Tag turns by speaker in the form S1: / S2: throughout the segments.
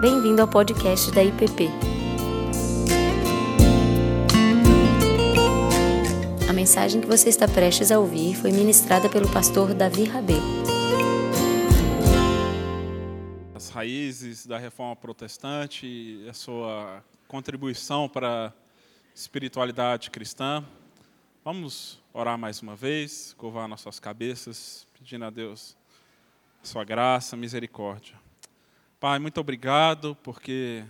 S1: Bem-vindo ao podcast da IPP. A mensagem que você está prestes a ouvir foi ministrada pelo pastor Davi Rabelo.
S2: As raízes da reforma protestante e a sua contribuição para a espiritualidade cristã. Vamos orar mais uma vez, curvar nossas cabeças, pedindo a Deus a sua graça, misericórdia. Pai, muito obrigado, porque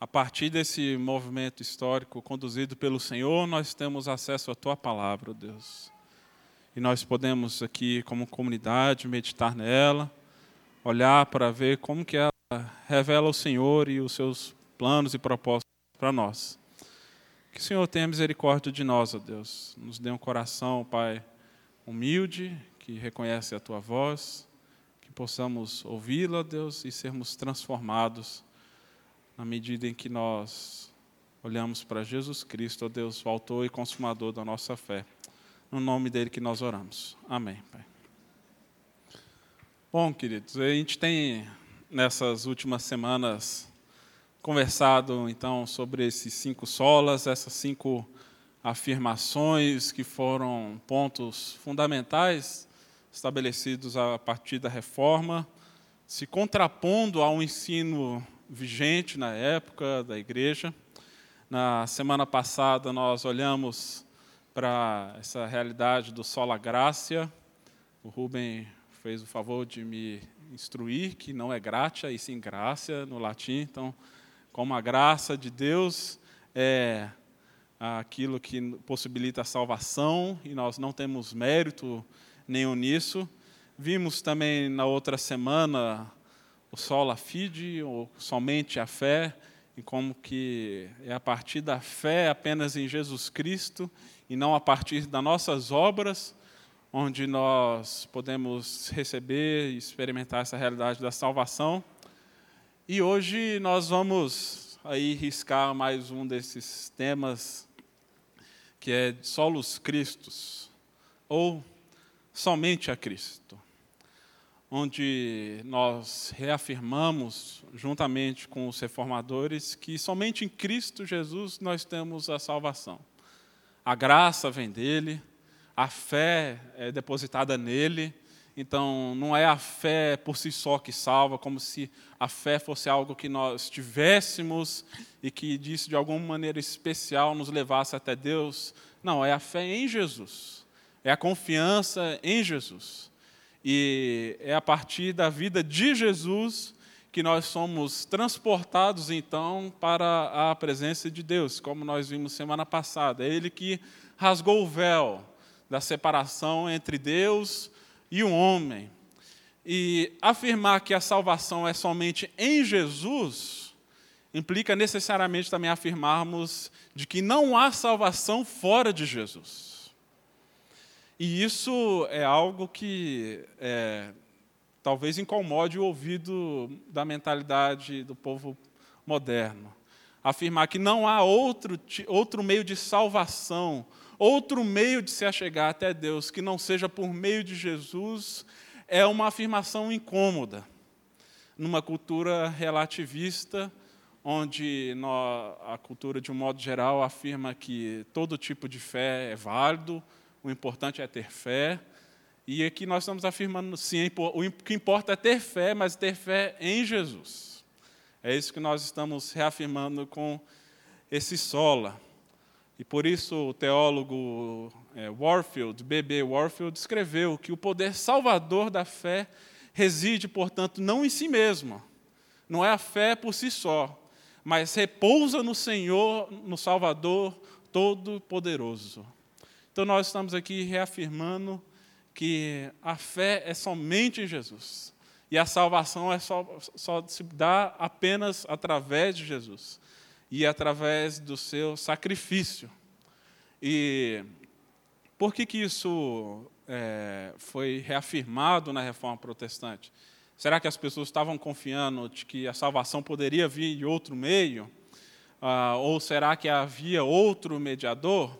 S2: a partir desse movimento histórico conduzido pelo Senhor, nós temos acesso à tua palavra, Deus. E nós podemos aqui, como comunidade, meditar nela, olhar para ver como que ela revela o Senhor e os seus planos e propósitos para nós. Que o Senhor tenha misericórdia de nós, ó Deus. Nos dê um coração, Pai, humilde, que reconhece a tua voz, possamos ouvi-la, Deus, e sermos transformados na medida em que nós olhamos para Jesus Cristo, ó Deus, o autor e consumador da nossa fé. No nome dele que nós oramos. Amém, Pai. Bom, queridos, a gente tem nessas últimas semanas conversado então sobre esses cinco solas, essas cinco afirmações que foram pontos fundamentais estabelecidos a partir da reforma, se contrapondo ao ensino vigente na época da igreja. Na semana passada nós olhamos para essa realidade do sola gracia. O Rubem fez o favor de me instruir que não é gratia e sim graça no latim, então como a graça de Deus é aquilo que possibilita a salvação e nós não temos mérito nenhum nisso. Vimos também na outra semana o sola fide, ou somente a fé, e como que é a partir da fé apenas em Jesus Cristo e não a partir das nossas obras, onde nós podemos receber e experimentar essa realidade da salvação. E hoje nós vamos aí riscar mais um desses temas que é solos Cristos ou somente a Cristo, onde nós reafirmamos juntamente com os reformadores que somente em Cristo Jesus nós temos a salvação. A graça vem dele, a fé é depositada nele então, não é a fé por si só que salva, como se a fé fosse algo que nós tivéssemos e que disso de alguma maneira especial nos levasse até Deus. Não, é a fé em Jesus. É a confiança em Jesus. E é a partir da vida de Jesus que nós somos transportados então para a presença de Deus, como nós vimos semana passada. É Ele que rasgou o véu da separação entre Deus e o homem. E afirmar que a salvação é somente em Jesus implica necessariamente também afirmarmos de que não há salvação fora de Jesus. E isso é algo que é, talvez incomode o ouvido da mentalidade do povo moderno. Afirmar que não há outro, outro meio de salvação outro meio de se achegar até Deus que não seja por meio de Jesus é uma afirmação incômoda. Numa cultura relativista, onde a cultura, de um modo geral, afirma que todo tipo de fé é válido, o importante é ter fé. E aqui nós estamos afirmando, sim, o que importa é ter fé, mas ter fé em Jesus. É isso que nós estamos reafirmando com esse sola. E por isso o teólogo é, Warfield, B.B. Warfield, escreveu que o poder salvador da fé reside, portanto, não em si mesmo, não é a fé por si só, mas repousa no Senhor, no Salvador Todo-Poderoso. Então nós estamos aqui reafirmando que a fé é somente em Jesus. E a salvação é só, só se dá apenas através de Jesus e através do seu sacrifício. E por que, que isso é, foi reafirmado na reforma protestante? Será que as pessoas estavam confiando de que a salvação poderia vir de outro meio? Ah, ou será que havia outro mediador?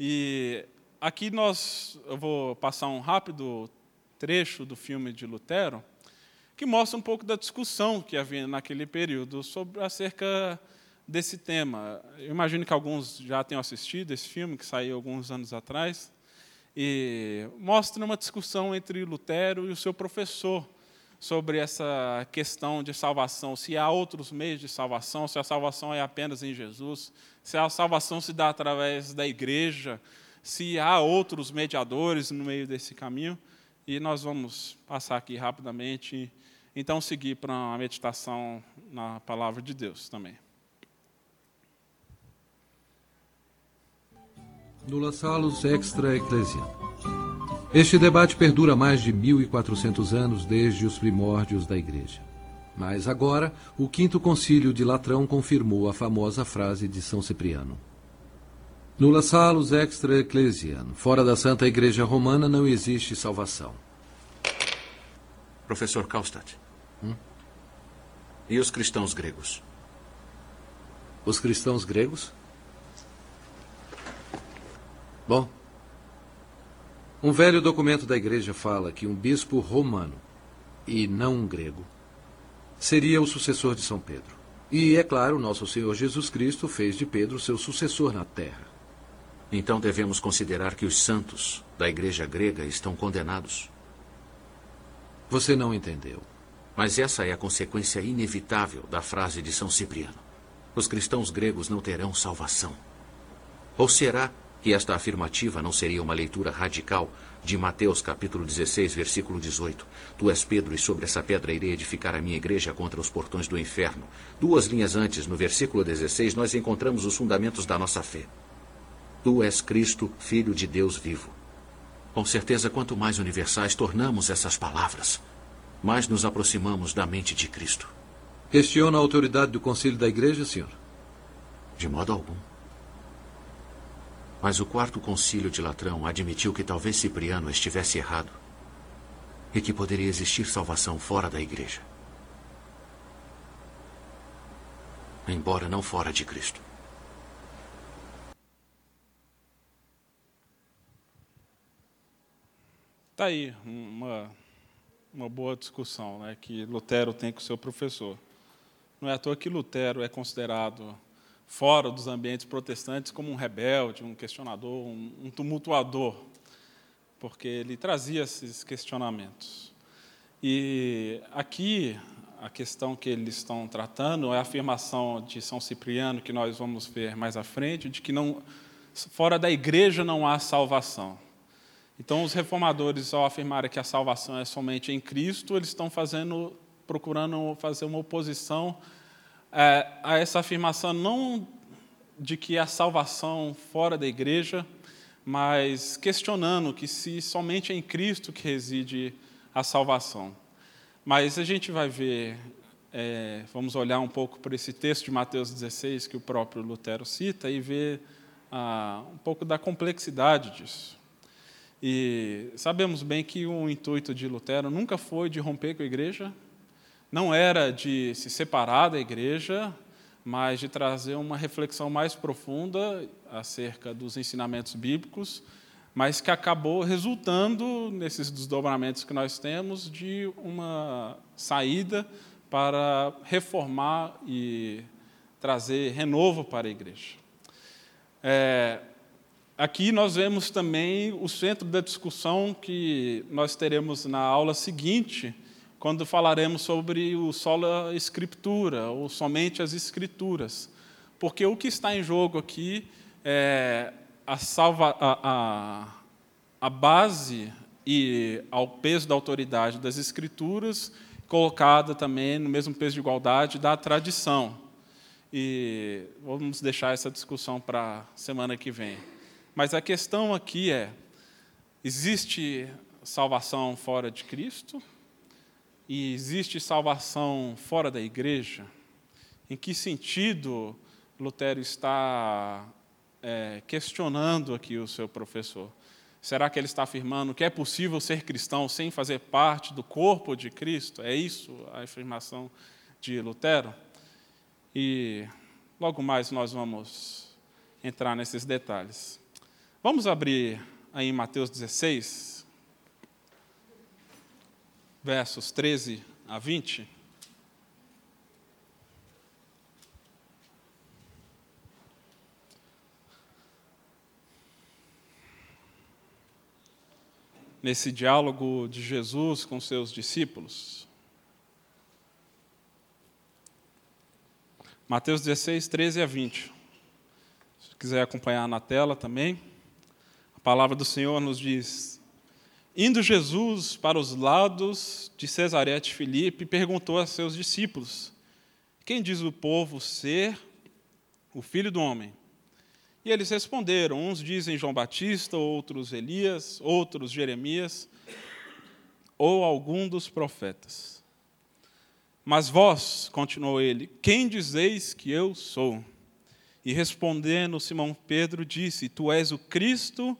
S2: E aqui nós, eu vou passar um rápido trecho do filme de Lutero, que mostra um pouco da discussão que havia naquele período sobre acerca desse tema. Eu imagino que alguns já tenham assistido esse filme, que saiu alguns anos atrás, e mostra uma discussão entre Lutero e o seu professor sobre essa questão de salvação, se há outros meios de salvação, se a salvação é apenas em Jesus, se a salvação se dá através da igreja, se há outros mediadores no meio desse caminho. E nós vamos passar aqui rapidamente, então seguir para uma meditação na palavra de Deus também.
S3: Nula Salus Extra Ecclesia. Este debate perdura mais de 1400 anos desde os primórdios da Igreja. Mas agora, o Quinto Concílio de Latrão confirmou a famosa frase de São Cipriano. Nula salus extra ecclesia. Fora da Santa Igreja Romana não existe salvação.
S4: Professor Kalstadt. Hum? E os cristãos gregos?
S3: Os cristãos gregos? Bom, um velho documento da igreja fala que um bispo romano, e não um grego, seria o sucessor de São Pedro. E, é claro, nosso Senhor Jesus Cristo fez de Pedro seu sucessor na terra.
S4: Então devemos considerar que os santos da igreja grega estão condenados.
S3: Você não entendeu.
S4: Mas essa é a consequência inevitável da frase de São Cipriano. Os cristãos gregos não terão salvação. Ou será que esta afirmativa não seria uma leitura radical de Mateus capítulo 16, versículo 18. Tu és Pedro e sobre essa pedra irei edificar a minha igreja contra os portões do inferno. Duas linhas antes, no versículo 16, nós encontramos os fundamentos da nossa fé. Tu és Cristo, Filho de Deus vivo. Com certeza, quanto mais universais tornamos essas palavras, mais nos aproximamos da mente de Cristo.
S3: Questiona a autoridade do concílio da igreja, senhor?
S4: De modo algum. Mas o quarto concílio de Latrão admitiu que talvez Cipriano estivesse errado e que poderia existir salvação fora da igreja. Embora não fora de Cristo.
S2: Está aí uma, uma boa discussão né, que Lutero tem com seu professor. Não é à toa que Lutero é considerado fora dos ambientes protestantes como um rebelde, um questionador, um, um tumultuador, porque ele trazia esses questionamentos. E aqui a questão que eles estão tratando é a afirmação de São Cipriano que nós vamos ver mais à frente, de que não fora da igreja não há salvação. Então os reformadores ao afirmarem que a salvação é somente em Cristo, eles estão fazendo procurando fazer uma oposição é, a essa afirmação não de que a salvação fora da igreja, mas questionando que se somente é em Cristo que reside a salvação. Mas a gente vai ver, é, vamos olhar um pouco para esse texto de Mateus 16 que o próprio Lutero cita e ver ah, um pouco da complexidade disso. E sabemos bem que o intuito de Lutero nunca foi de romper com a igreja, não era de se separar da igreja, mas de trazer uma reflexão mais profunda acerca dos ensinamentos bíblicos, mas que acabou resultando, nesses desdobramentos que nós temos, de uma saída para reformar e trazer renovo para a igreja. É, aqui nós vemos também o centro da discussão que nós teremos na aula seguinte, quando falaremos sobre o sola escritura, ou somente as escrituras. Porque o que está em jogo aqui é a, salva, a, a, a base e ao peso da autoridade das escrituras, colocada também no mesmo peso de igualdade da tradição. E vamos deixar essa discussão para semana que vem. Mas a questão aqui é: existe salvação fora de Cristo? E existe salvação fora da igreja? Em que sentido Lutero está é, questionando aqui o seu professor? Será que ele está afirmando que é possível ser cristão sem fazer parte do corpo de Cristo? É isso a afirmação de Lutero? E logo mais nós vamos entrar nesses detalhes. Vamos abrir aí em Mateus 16, versos 13 a 20. Nesse diálogo de Jesus com seus discípulos. Mateus 16, 13 a 20. Se quiser acompanhar na tela também. A palavra do Senhor nos diz: Indo Jesus para os lados de Cesareia de Filipe, perguntou a seus discípulos: Quem diz o povo ser o filho do homem? E eles responderam: Uns dizem João Batista, outros Elias, outros Jeremias, ou algum dos profetas. Mas vós, continuou ele, quem dizeis que eu sou? E respondendo, Simão Pedro disse: Tu és o Cristo,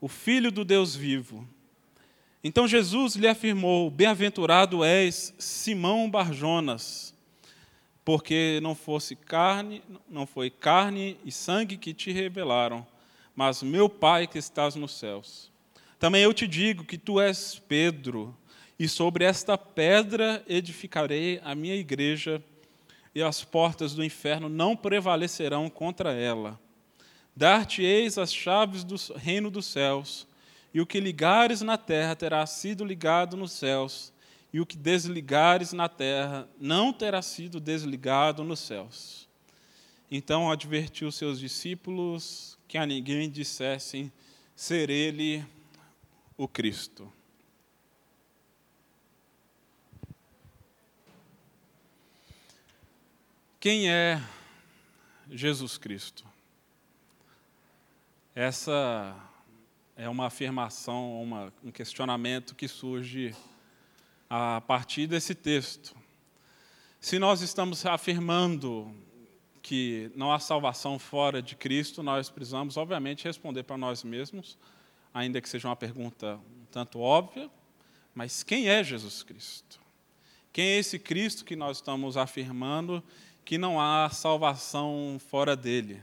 S2: o Filho do Deus vivo. Então Jesus lhe afirmou: Bem-aventurado és, Simão Barjonas, porque não fosse carne, não foi carne e sangue que te revelaram, mas meu Pai que estás nos céus. Também eu te digo que tu és Pedro, e sobre esta pedra edificarei a minha igreja, e as portas do inferno não prevalecerão contra ela. Dar-te-eis as chaves do reino dos céus, e o que ligares na terra terá sido ligado nos céus, e o que desligares na terra não terá sido desligado nos céus. Então advertiu seus discípulos que a ninguém dissessem ser ele o Cristo. Quem é Jesus Cristo? Essa é uma afirmação, uma, um questionamento que surge a partir desse texto. Se nós estamos afirmando que não há salvação fora de Cristo, nós precisamos, obviamente, responder para nós mesmos, ainda que seja uma pergunta um tanto óbvia, mas quem é Jesus Cristo? Quem é esse Cristo que nós estamos afirmando que não há salvação fora dele.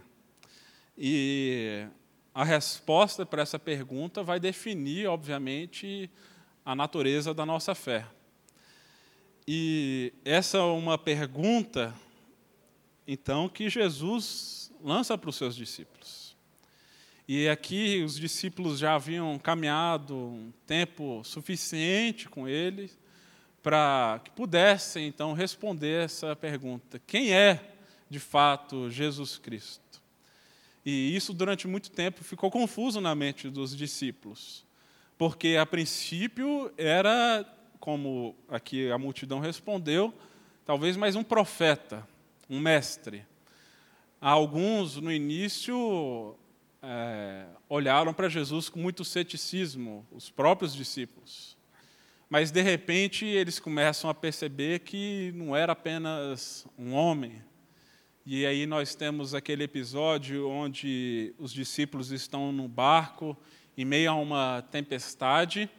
S2: E a resposta para essa pergunta vai definir, obviamente, a natureza da nossa fé. E essa é uma pergunta, então, que Jesus lança para os seus discípulos. E aqui os discípulos já haviam caminhado um tempo suficiente com ele para que pudessem então responder essa pergunta: quem é de fato Jesus Cristo? E isso durante muito tempo ficou confuso na mente dos discípulos, porque a princípio era, como aqui a multidão respondeu, talvez mais um profeta, um mestre. Alguns no início é, olharam para Jesus com muito ceticismo, os próprios discípulos mas de repente eles começam a perceber que não era apenas um homem. E aí nós temos aquele episódio onde os discípulos estão no barco em meio a uma tempestade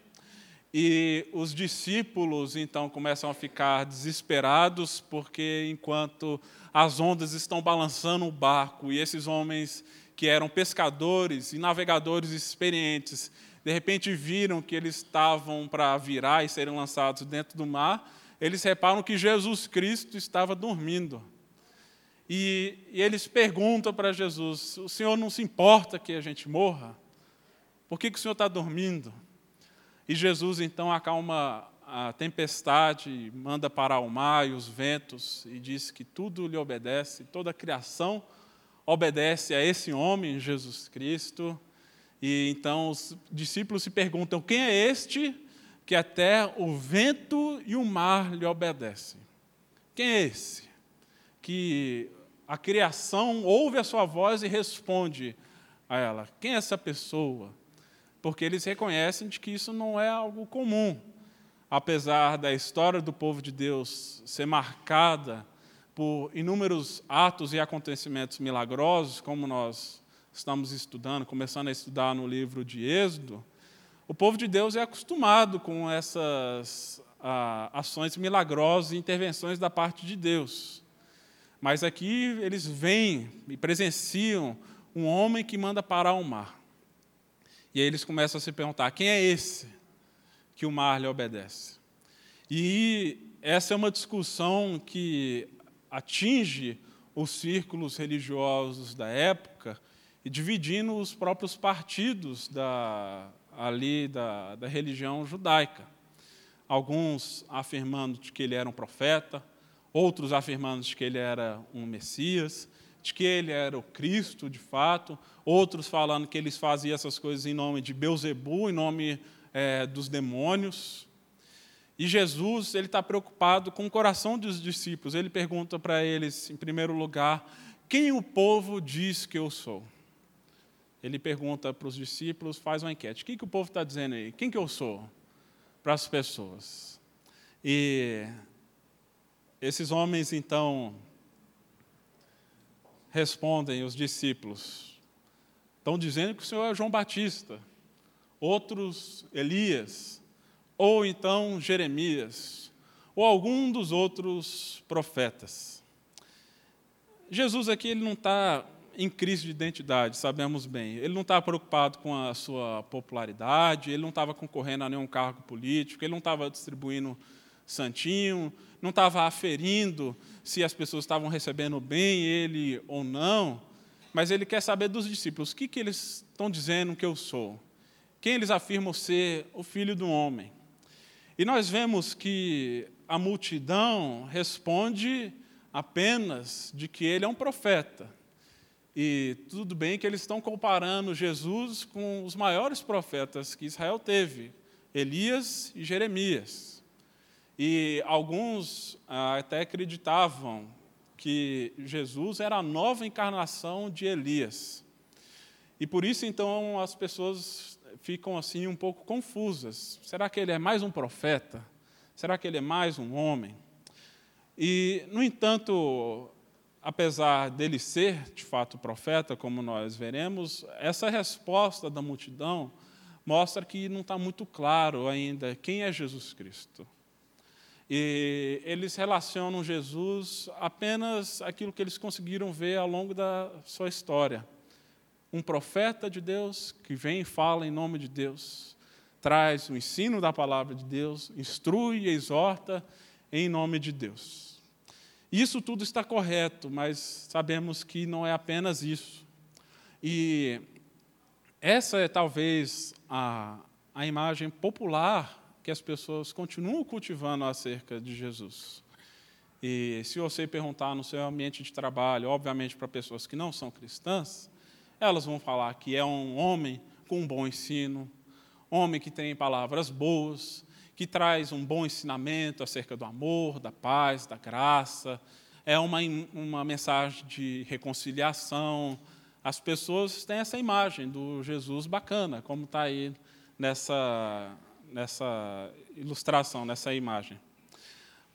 S2: e os discípulos então começam a ficar desesperados porque enquanto as ondas estão balançando o barco e esses homens que eram pescadores e navegadores experientes de repente viram que eles estavam para virar e serem lançados dentro do mar, eles reparam que Jesus Cristo estava dormindo. E, e eles perguntam para Jesus: O Senhor não se importa que a gente morra? Por que, que o Senhor está dormindo? E Jesus então acalma a tempestade, manda parar o mar e os ventos, e diz que tudo lhe obedece, toda a criação obedece a esse homem, Jesus Cristo. E então os discípulos se perguntam: quem é este que até o vento e o mar lhe obedecem? Quem é esse que a criação ouve a sua voz e responde a ela? Quem é essa pessoa? Porque eles reconhecem de que isso não é algo comum. Apesar da história do povo de Deus ser marcada por inúmeros atos e acontecimentos milagrosos, como nós estamos estudando, começando a estudar no livro de Êxodo, o povo de Deus é acostumado com essas ah, ações milagrosas e intervenções da parte de Deus. Mas aqui eles vêm e presenciam um homem que manda parar o mar. E aí eles começam a se perguntar: quem é esse que o mar lhe obedece? E essa é uma discussão que atinge os círculos religiosos da época e dividindo os próprios partidos da, ali da, da religião judaica. Alguns afirmando que ele era um profeta, outros afirmando que ele era um Messias, de que ele era o Cristo de fato, outros falando que eles faziam essas coisas em nome de Beuzebu, em nome é, dos demônios. E Jesus ele está preocupado com o coração dos discípulos. Ele pergunta para eles, em primeiro lugar, quem o povo diz que eu sou? Ele pergunta para os discípulos, faz uma enquete. O que, que o povo está dizendo aí? Quem que eu sou? Para as pessoas. E esses homens, então, respondem os discípulos. Estão dizendo que o Senhor é João Batista, outros Elias, ou então Jeremias, ou algum dos outros profetas. Jesus aqui ele não está em crise de identidade, sabemos bem. Ele não estava preocupado com a sua popularidade, ele não estava concorrendo a nenhum cargo político, ele não estava distribuindo santinho, não estava aferindo se as pessoas estavam recebendo bem ele ou não, mas ele quer saber dos discípulos o que, que eles estão dizendo que eu sou, quem eles afirmam ser o filho do homem. E nós vemos que a multidão responde apenas de que ele é um profeta. E tudo bem que eles estão comparando Jesus com os maiores profetas que Israel teve, Elias e Jeremias. E alguns ah, até acreditavam que Jesus era a nova encarnação de Elias. E por isso, então, as pessoas ficam assim um pouco confusas. Será que ele é mais um profeta? Será que ele é mais um homem? E, no entanto, apesar dele ser de fato profeta, como nós veremos, essa resposta da multidão mostra que não está muito claro ainda quem é Jesus Cristo. E eles relacionam Jesus apenas aquilo que eles conseguiram ver ao longo da sua história. Um profeta de Deus que vem e fala em nome de Deus, traz o ensino da palavra de Deus, instrui e exorta em nome de Deus. Isso tudo está correto, mas sabemos que não é apenas isso. E essa é talvez a, a imagem popular que as pessoas continuam cultivando acerca de Jesus. E se você perguntar no seu ambiente de trabalho, obviamente para pessoas que não são cristãs, elas vão falar que é um homem com um bom ensino, homem que tem palavras boas, que traz um bom ensinamento acerca do amor, da paz, da graça, é uma, uma mensagem de reconciliação. As pessoas têm essa imagem do Jesus bacana, como está aí nessa, nessa ilustração, nessa imagem.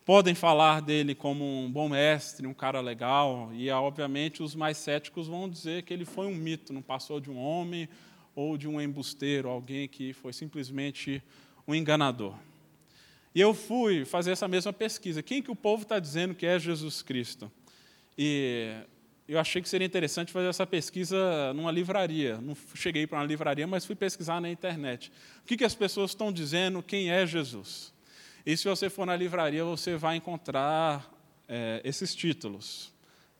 S2: Podem falar dele como um bom mestre, um cara legal, e obviamente os mais céticos vão dizer que ele foi um mito, não passou de um homem ou de um embusteiro, alguém que foi simplesmente um enganador. E eu fui fazer essa mesma pesquisa. Quem que o povo está dizendo que é Jesus Cristo? E eu achei que seria interessante fazer essa pesquisa numa livraria. Não cheguei para uma livraria, mas fui pesquisar na internet. O que, que as pessoas estão dizendo quem é Jesus? E se você for na livraria, você vai encontrar é, esses títulos,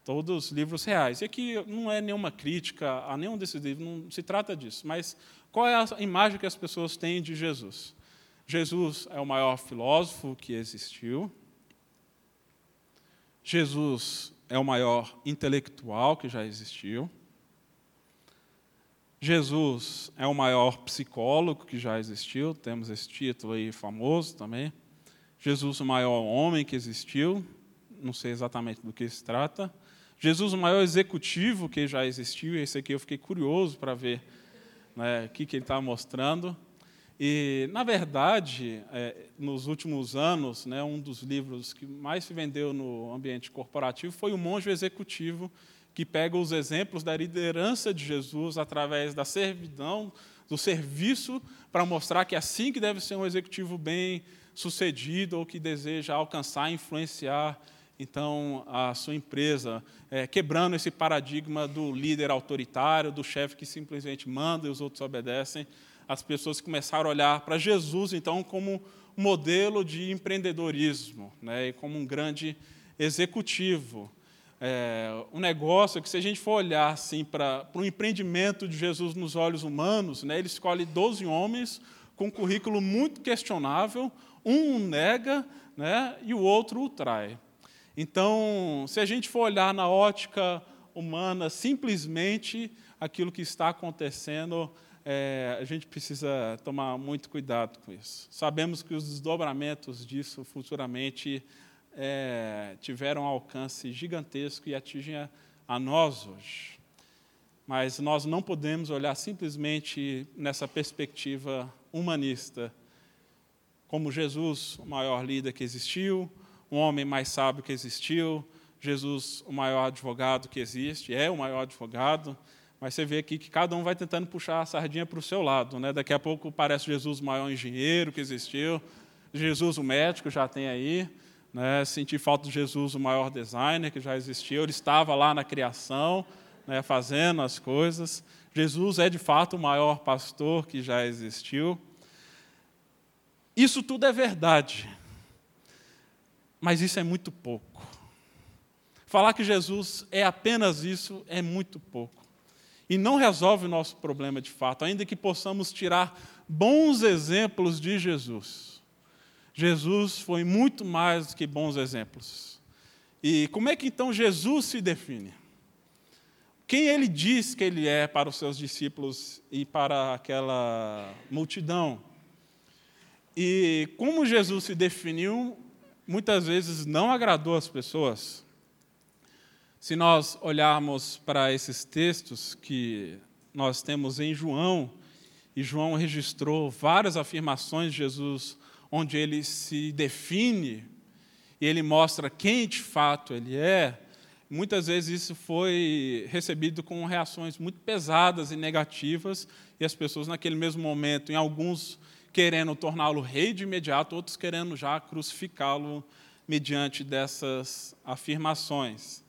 S2: todos livros reais. E aqui não é nenhuma crítica a nenhum desses livros, não se trata disso. Mas qual é a imagem que as pessoas têm de Jesus? Jesus é o maior filósofo que existiu. Jesus é o maior intelectual que já existiu. Jesus é o maior psicólogo que já existiu, temos esse título aí famoso também. Jesus, o maior homem que existiu, não sei exatamente do que se trata. Jesus, o maior executivo que já existiu, esse aqui eu fiquei curioso para ver né, o que, que ele está mostrando. E, na verdade, é, nos últimos anos, né, um dos livros que mais se vendeu no ambiente corporativo foi O Monge Executivo, que pega os exemplos da liderança de Jesus através da servidão, do serviço, para mostrar que é assim que deve ser um executivo bem sucedido ou que deseja alcançar, influenciar então a sua empresa, é, quebrando esse paradigma do líder autoritário, do chefe que simplesmente manda e os outros obedecem, as pessoas começaram a olhar para Jesus, então, como modelo de empreendedorismo, né, e como um grande executivo. É, um negócio que, se a gente for olhar assim, para o empreendimento de Jesus nos olhos humanos, né, ele escolhe 12 homens com um currículo muito questionável, um nega né, e o outro o trai. Então, se a gente for olhar na ótica humana, simplesmente aquilo que está acontecendo é, a gente precisa tomar muito cuidado com isso. Sabemos que os desdobramentos disso futuramente é, tiveram um alcance gigantesco e atingem a, a nós hoje. Mas nós não podemos olhar simplesmente nessa perspectiva humanista, como Jesus, o maior líder que existiu, um homem mais sábio que existiu, Jesus, o maior advogado que existe, é o maior advogado, mas você vê aqui que cada um vai tentando puxar a sardinha para o seu lado. Né? Daqui a pouco parece Jesus o maior engenheiro que existiu, Jesus o médico já tem aí. Né? Senti falta de Jesus o maior designer que já existiu. Ele estava lá na criação, né, fazendo as coisas. Jesus é de fato o maior pastor que já existiu. Isso tudo é verdade, mas isso é muito pouco. Falar que Jesus é apenas isso é muito pouco e não resolve o nosso problema de fato, ainda que possamos tirar bons exemplos de Jesus. Jesus foi muito mais do que bons exemplos. E como é que então Jesus se define? Quem ele diz que ele é para os seus discípulos e para aquela multidão? E como Jesus se definiu, muitas vezes não agradou as pessoas. Se nós olharmos para esses textos que nós temos em João, e João registrou várias afirmações de Jesus onde ele se define e ele mostra quem de fato ele é, muitas vezes isso foi recebido com reações muito pesadas e negativas, e as pessoas naquele mesmo momento, em alguns querendo torná-lo rei de imediato, outros querendo já crucificá-lo mediante dessas afirmações.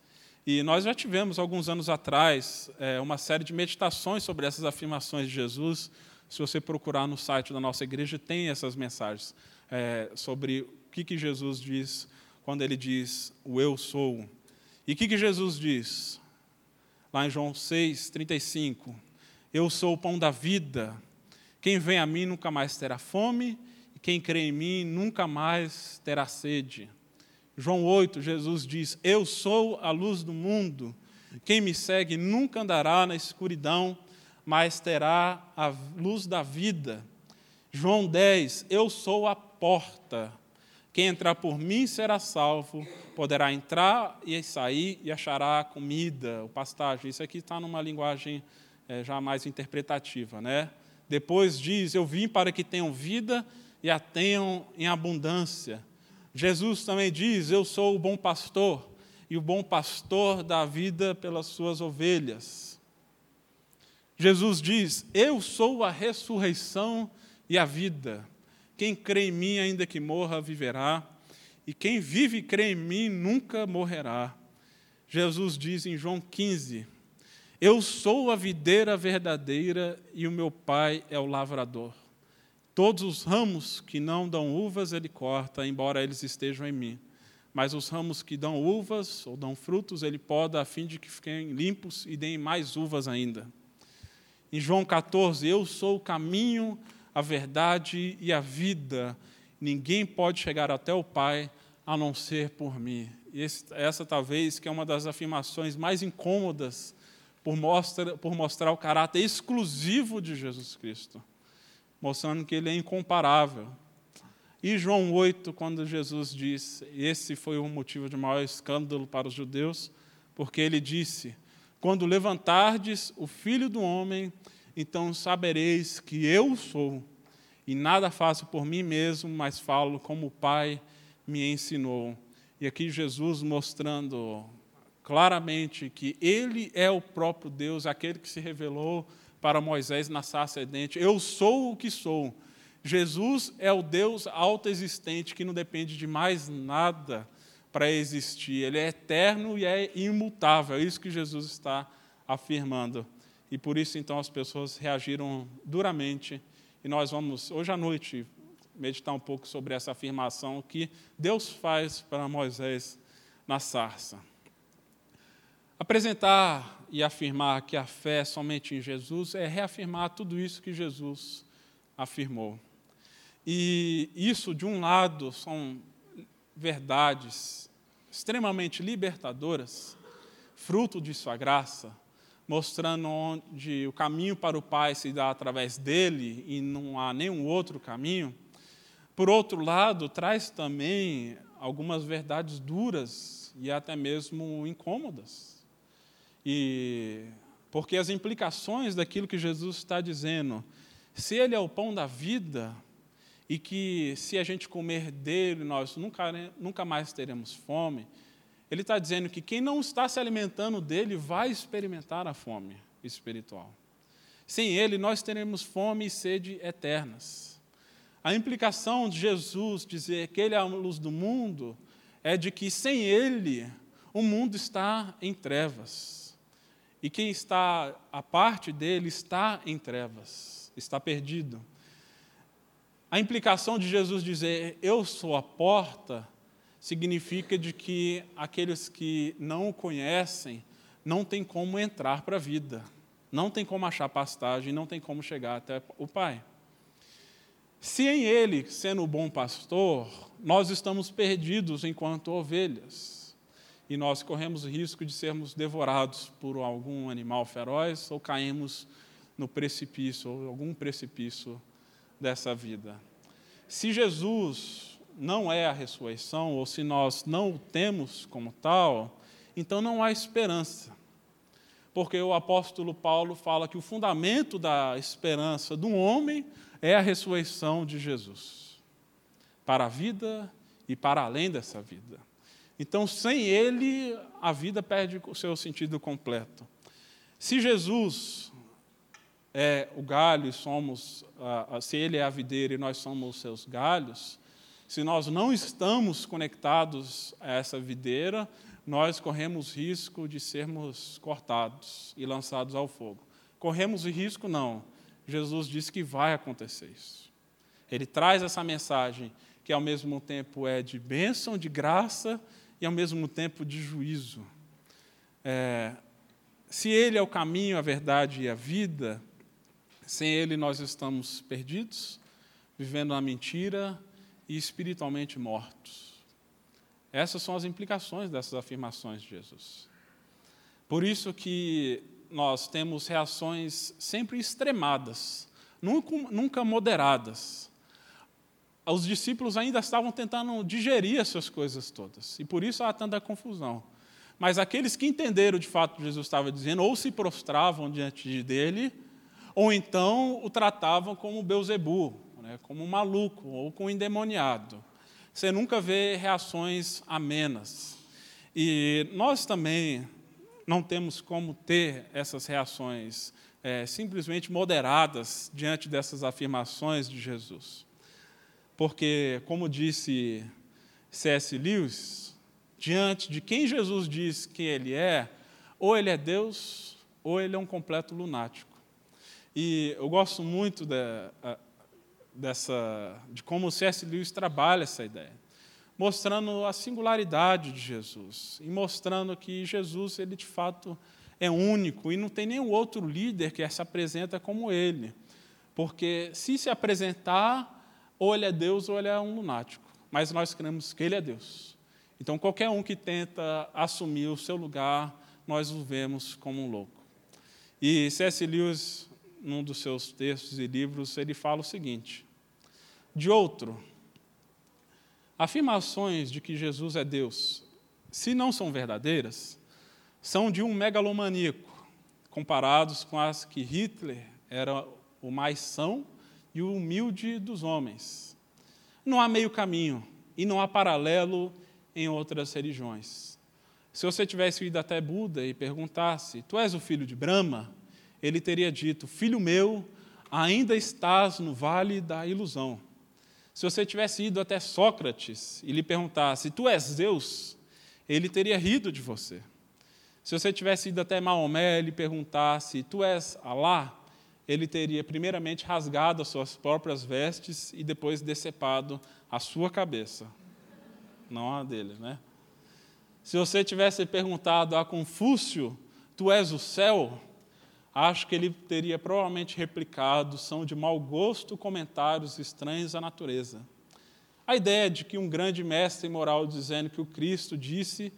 S2: E nós já tivemos, alguns anos atrás, é, uma série de meditações sobre essas afirmações de Jesus. Se você procurar no site da nossa igreja, tem essas mensagens é, sobre o que, que Jesus diz quando ele diz o eu sou. E o que, que Jesus diz? Lá em João 6, 35. Eu sou o pão da vida. Quem vem a mim nunca mais terá fome, e quem crê em mim nunca mais terá sede. João 8, Jesus diz: Eu sou a luz do mundo. Quem me segue nunca andará na escuridão, mas terá a luz da vida. João 10, Eu sou a porta. Quem entrar por mim será salvo, poderá entrar e sair e achará comida, o pastagem. Isso aqui está numa linguagem é, já mais interpretativa. Né? Depois diz: Eu vim para que tenham vida e a tenham em abundância. Jesus também diz: Eu sou o bom pastor, e o bom pastor dá vida pelas suas ovelhas. Jesus diz: Eu sou a ressurreição e a vida. Quem crê em mim, ainda que morra, viverá, e quem vive e crê em mim nunca morrerá. Jesus diz em João 15: Eu sou a videira verdadeira e o meu Pai é o lavrador. Todos os ramos que não dão uvas ele corta, embora eles estejam em mim. Mas os ramos que dão uvas ou dão frutos, ele poda a fim de que fiquem limpos e deem mais uvas ainda. Em João 14, eu sou o caminho, a verdade e a vida. Ninguém pode chegar até o Pai a não ser por mim. E essa talvez que é uma das afirmações mais incômodas por, mostra, por mostrar o caráter exclusivo de Jesus Cristo mostrando que ele é incomparável. E João 8, quando Jesus diz, esse foi o motivo de maior escândalo para os judeus, porque ele disse: Quando levantardes o filho do homem, então sabereis que eu sou, e nada faço por mim mesmo, mas falo como o Pai me ensinou. E aqui Jesus mostrando claramente que ele é o próprio Deus, aquele que se revelou para Moisés na sarça ardente: Eu sou o que sou. Jesus é o Deus autoexistente que não depende de mais nada para existir. Ele é eterno e é imutável. É isso que Jesus está afirmando. E por isso, então, as pessoas reagiram duramente E nós vamos, hoje à noite, meditar um pouco sobre essa afirmação que Deus faz para Moisés na sarça. Apresentar e afirmar que a fé somente em Jesus é reafirmar tudo isso que Jesus afirmou. E isso, de um lado, são verdades extremamente libertadoras, fruto de Sua graça, mostrando onde o caminho para o Pai se dá através dele e não há nenhum outro caminho. Por outro lado, traz também algumas verdades duras e até mesmo incômodas. E porque as implicações daquilo que Jesus está dizendo, se ele é o pão da vida, e que se a gente comer dele, nós nunca, nunca mais teremos fome, ele está dizendo que quem não está se alimentando dele vai experimentar a fome espiritual. Sem ele, nós teremos fome e sede eternas. A implicação de Jesus dizer que ele é a luz do mundo é de que sem ele, o mundo está em trevas. E quem está a parte dele está em trevas, está perdido. A implicação de Jesus dizer eu sou a porta significa de que aqueles que não o conhecem não tem como entrar para a vida, não tem como achar pastagem, não tem como chegar até o Pai. Se em Ele, sendo o bom pastor, nós estamos perdidos enquanto ovelhas, e nós corremos o risco de sermos devorados por algum animal feroz ou caímos no precipício, ou algum precipício dessa vida. Se Jesus não é a ressurreição, ou se nós não o temos como tal, então não há esperança. Porque o apóstolo Paulo fala que o fundamento da esperança do homem é a ressurreição de Jesus para a vida e para além dessa vida. Então, sem ele, a vida perde o seu sentido completo. Se Jesus é o galho e somos, se ele é a videira e nós somos os seus galhos, se nós não estamos conectados a essa videira, nós corremos risco de sermos cortados e lançados ao fogo. Corremos risco? Não. Jesus disse que vai acontecer isso. Ele traz essa mensagem que ao mesmo tempo é de bênção, de graça e ao mesmo tempo de juízo. É, se Ele é o caminho, a verdade e a vida, sem Ele, nós estamos perdidos, vivendo na mentira e espiritualmente mortos. Essas são as implicações dessas afirmações de Jesus. Por isso que nós temos reações sempre extremadas, nunca, nunca moderadas. Os discípulos ainda estavam tentando digerir essas coisas todas, e por isso há tanta confusão. Mas aqueles que entenderam de fato o que Jesus estava dizendo, ou se prostravam diante dele, ou então o tratavam como Beuzebu, né, como um maluco ou como um endemoniado. Você nunca vê reações amenas. E nós também não temos como ter essas reações é, simplesmente moderadas diante dessas afirmações de Jesus. Porque, como disse C.S. Lewis, diante de quem Jesus diz que ele é, ou ele é Deus, ou ele é um completo lunático. E eu gosto muito de, dessa, de como C.S. Lewis trabalha essa ideia, mostrando a singularidade de Jesus e mostrando que Jesus, ele de fato é único e não tem nenhum outro líder que se apresenta como ele. Porque se se apresentar, ou ele é Deus ou ele é um lunático. Mas nós cremos que ele é Deus. Então, qualquer um que tenta assumir o seu lugar, nós o vemos como um louco. E C.S. Lewis num dos seus textos e livros, ele fala o seguinte: de outro, afirmações de que Jesus é Deus, se não são verdadeiras, são de um megalomaníaco, comparados com as que Hitler era o mais são e o humilde dos homens. Não há meio caminho e não há paralelo em outras religiões. Se você tivesse ido até Buda e perguntasse: Tu és o filho de Brahma? ele teria dito: Filho meu, ainda estás no vale da ilusão. Se você tivesse ido até Sócrates e lhe perguntasse: Tu és Deus? Ele teria rido de você. Se você tivesse ido até Maomé e lhe perguntasse: Tu és Alá? Ele teria primeiramente rasgado as suas próprias vestes e depois decepado a sua cabeça, não a dele, né? Se você tivesse perguntado a Confúcio, tu és o céu, acho que ele teria provavelmente replicado, são de mau gosto comentários estranhos à natureza. A ideia de que um grande mestre moral dizendo que o Cristo disse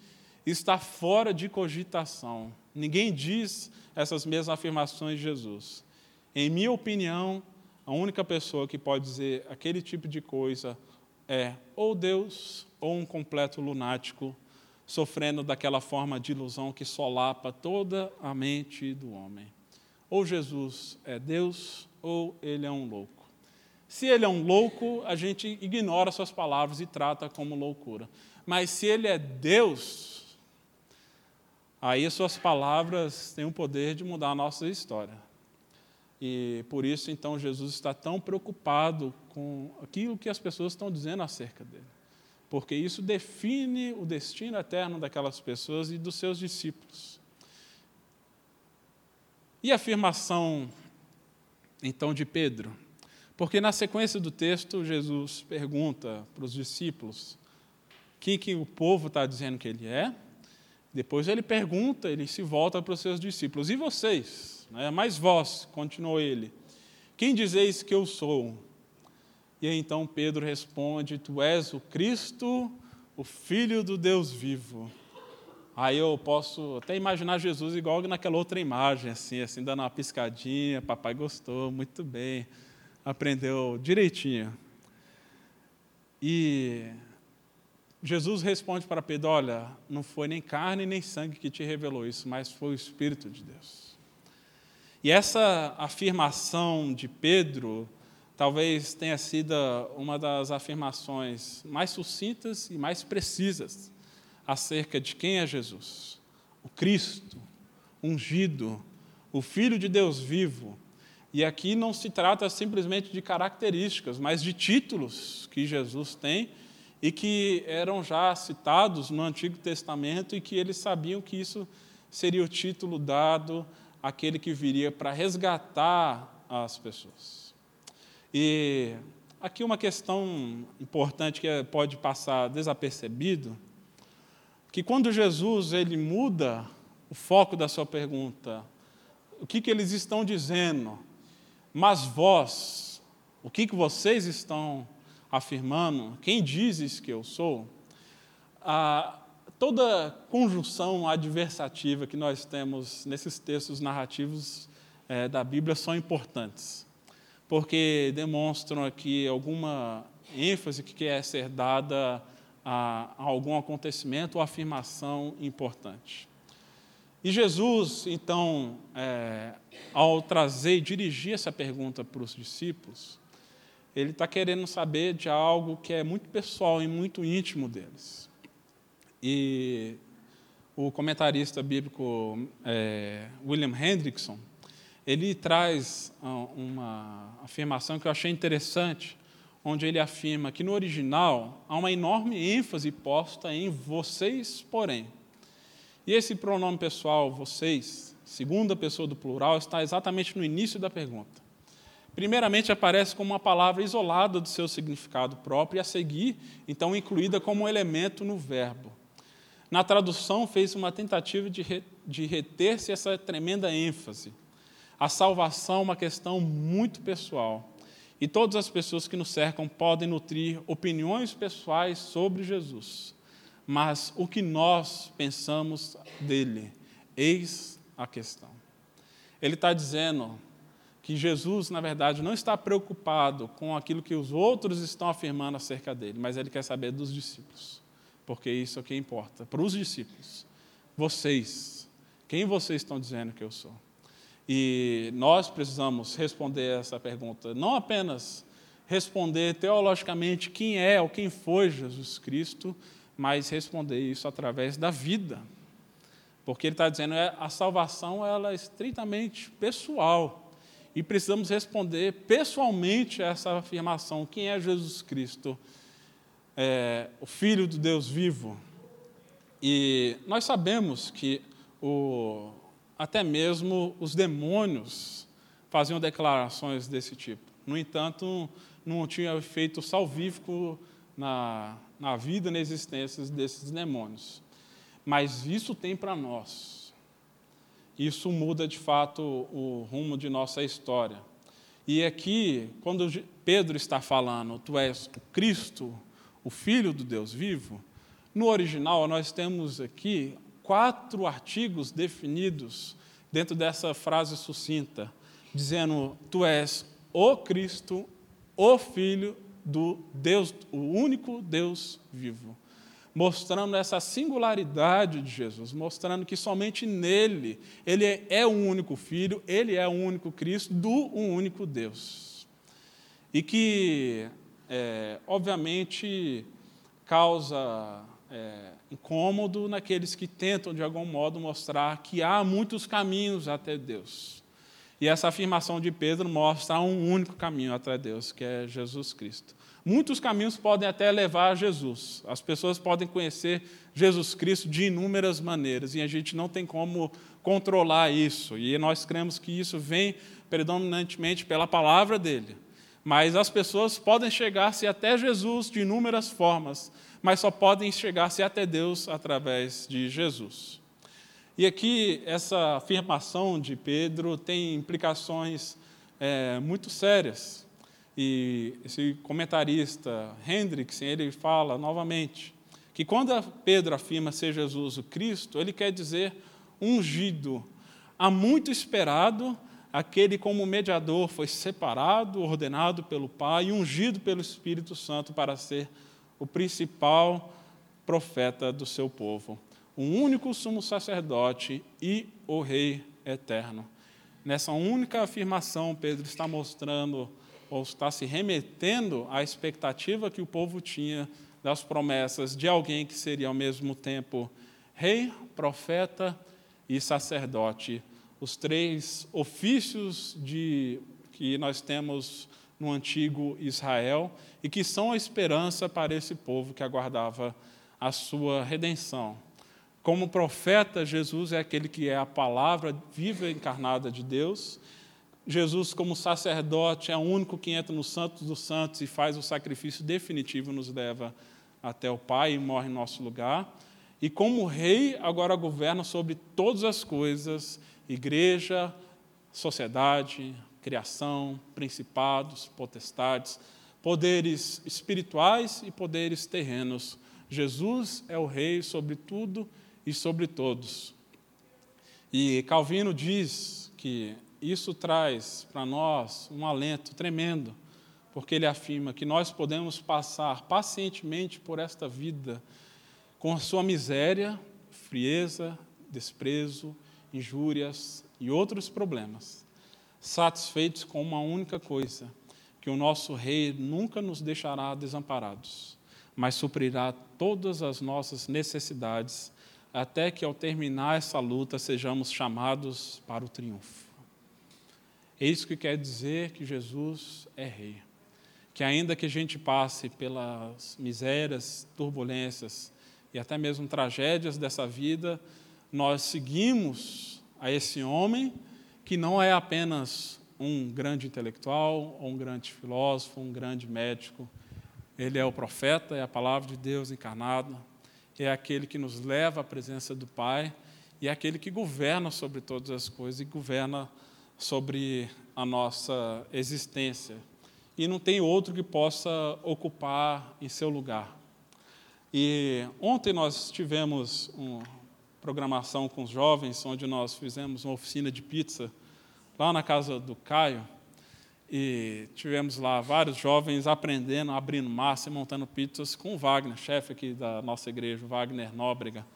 S2: está fora de cogitação. Ninguém diz essas mesmas afirmações de Jesus. Em minha opinião, a única pessoa que pode dizer aquele tipo de coisa é ou Deus ou um completo lunático sofrendo daquela forma de ilusão que solapa toda a mente do homem. Ou Jesus é Deus ou ele é um louco. Se ele é um louco, a gente ignora suas palavras e trata como loucura. Mas se ele é Deus, aí suas palavras têm o poder de mudar a nossa história. E por isso, então, Jesus está tão preocupado com aquilo que as pessoas estão dizendo acerca dele. Porque isso define o destino eterno daquelas pessoas e dos seus discípulos. E a afirmação, então, de Pedro? Porque na sequência do texto, Jesus pergunta para os discípulos quem que o povo está dizendo que ele é. Depois ele pergunta, ele se volta para os seus discípulos: E vocês? Né? Mas vós, continuou ele, quem dizeis que eu sou? E então Pedro responde: Tu és o Cristo, o Filho do Deus vivo. Aí eu posso até imaginar Jesus igual naquela outra imagem, assim, assim, dando uma piscadinha, papai gostou, muito bem aprendeu direitinho. E Jesus responde para Pedro: Olha, não foi nem carne nem sangue que te revelou isso, mas foi o Espírito de Deus. E essa afirmação de Pedro talvez tenha sido uma das afirmações mais sucintas e mais precisas acerca de quem é Jesus. O Cristo, ungido, o Filho de Deus vivo, e aqui não se trata simplesmente de características, mas de títulos que Jesus tem e que eram já citados no Antigo Testamento e que eles sabiam que isso seria o título dado àquele que viria para resgatar as pessoas. E aqui uma questão importante que pode passar desapercebido, que quando Jesus ele muda o foco da sua pergunta, o que, que eles estão dizendo? Mas vós, o que, que vocês estão afirmando? Quem dizes que eu sou? Ah, toda conjunção adversativa que nós temos nesses textos narrativos é, da Bíblia são importantes, porque demonstram aqui alguma ênfase que quer ser dada a, a algum acontecimento ou afirmação importante. E Jesus, então, é, ao trazer e dirigir essa pergunta para os discípulos, ele está querendo saber de algo que é muito pessoal e muito íntimo deles. E o comentarista bíblico é, William Hendrickson, ele traz ah, uma afirmação que eu achei interessante, onde ele afirma que no original há uma enorme ênfase posta em vocês, porém. E esse pronome pessoal, vocês, segunda pessoa do plural, está exatamente no início da pergunta. Primeiramente, aparece como uma palavra isolada do seu significado próprio e, a seguir, então, incluída como elemento no verbo. Na tradução, fez uma tentativa de, re, de reter-se essa tremenda ênfase. A salvação é uma questão muito pessoal. E todas as pessoas que nos cercam podem nutrir opiniões pessoais sobre Jesus mas o que nós pensamos dele? Eis a questão. Ele está dizendo que Jesus, na verdade, não está preocupado com aquilo que os outros estão afirmando acerca dele, mas ele quer saber dos discípulos, porque isso é o que importa. Para os discípulos, vocês, quem vocês estão dizendo que eu sou? E nós precisamos responder essa pergunta, não apenas responder teologicamente quem é ou quem foi Jesus Cristo, mas responder isso através da vida. Porque ele está dizendo é a salvação ela é estritamente pessoal. E precisamos responder pessoalmente a essa afirmação: quem é Jesus Cristo? É, o Filho do Deus vivo. E nós sabemos que o, até mesmo os demônios faziam declarações desse tipo. No entanto, não tinha efeito salvífico na, na vida na existência desses demônios. Mas isso tem para nós. Isso muda de fato o rumo de nossa história. E aqui, quando Pedro está falando, tu és o Cristo, o Filho do Deus vivo, no original nós temos aqui quatro artigos definidos dentro dessa frase sucinta, dizendo: Tu és o Cristo, o Filho do Deus, o único Deus vivo mostrando essa singularidade de Jesus, mostrando que somente nele, ele é o único Filho, ele é o único Cristo do um único Deus. E que, é, obviamente, causa é, incômodo naqueles que tentam, de algum modo, mostrar que há muitos caminhos até Deus. E essa afirmação de Pedro mostra um único caminho até Deus, que é Jesus Cristo. Muitos caminhos podem até levar a Jesus. As pessoas podem conhecer Jesus Cristo de inúmeras maneiras e a gente não tem como controlar isso. E nós cremos que isso vem predominantemente pela palavra dele. Mas as pessoas podem chegar-se até Jesus de inúmeras formas, mas só podem chegar-se até Deus através de Jesus. E aqui, essa afirmação de Pedro tem implicações é, muito sérias. E esse comentarista, Hendrickson, ele fala novamente que quando Pedro afirma ser Jesus o Cristo, ele quer dizer ungido, há muito esperado, aquele como mediador foi separado, ordenado pelo Pai e ungido pelo Espírito Santo para ser o principal profeta do seu povo, o único sumo sacerdote e o Rei eterno. Nessa única afirmação, Pedro está mostrando ou está se remetendo à expectativa que o povo tinha das promessas de alguém que seria ao mesmo tempo rei, profeta e sacerdote. Os três ofícios de, que nós temos no antigo Israel e que são a esperança para esse povo que aguardava a sua redenção. Como profeta, Jesus é aquele que é a palavra viva e encarnada de Deus Jesus, como sacerdote, é o único que entra no Santo dos Santos e faz o sacrifício definitivo, nos leva até o Pai e morre em nosso lugar. E como rei, agora governa sobre todas as coisas igreja, sociedade, criação, principados, potestades, poderes espirituais e poderes terrenos. Jesus é o rei sobre tudo e sobre todos. E Calvino diz que isso traz para nós um alento tremendo, porque ele afirma que nós podemos passar pacientemente por esta vida com a sua miséria, frieza, desprezo, injúrias e outros problemas, satisfeitos com uma única coisa: que o nosso Rei nunca nos deixará desamparados, mas suprirá todas as nossas necessidades, até que ao terminar essa luta sejamos chamados para o triunfo. É isso que quer dizer que Jesus é Rei. Que ainda que a gente passe pelas misérias, turbulências e até mesmo tragédias dessa vida, nós seguimos a esse homem que não é apenas um grande intelectual, ou um grande filósofo, um grande médico. Ele é o profeta, é a palavra de Deus encarnada, é aquele que nos leva à presença do Pai e é aquele que governa sobre todas as coisas e governa sobre a nossa existência. E não tem outro que possa ocupar em seu lugar. E ontem nós tivemos uma programação com os jovens, onde nós fizemos uma oficina de pizza lá na casa do Caio. E tivemos lá vários jovens aprendendo, abrindo massa e montando pizzas com o Wagner, chefe aqui da nossa igreja, Wagner Nóbrega.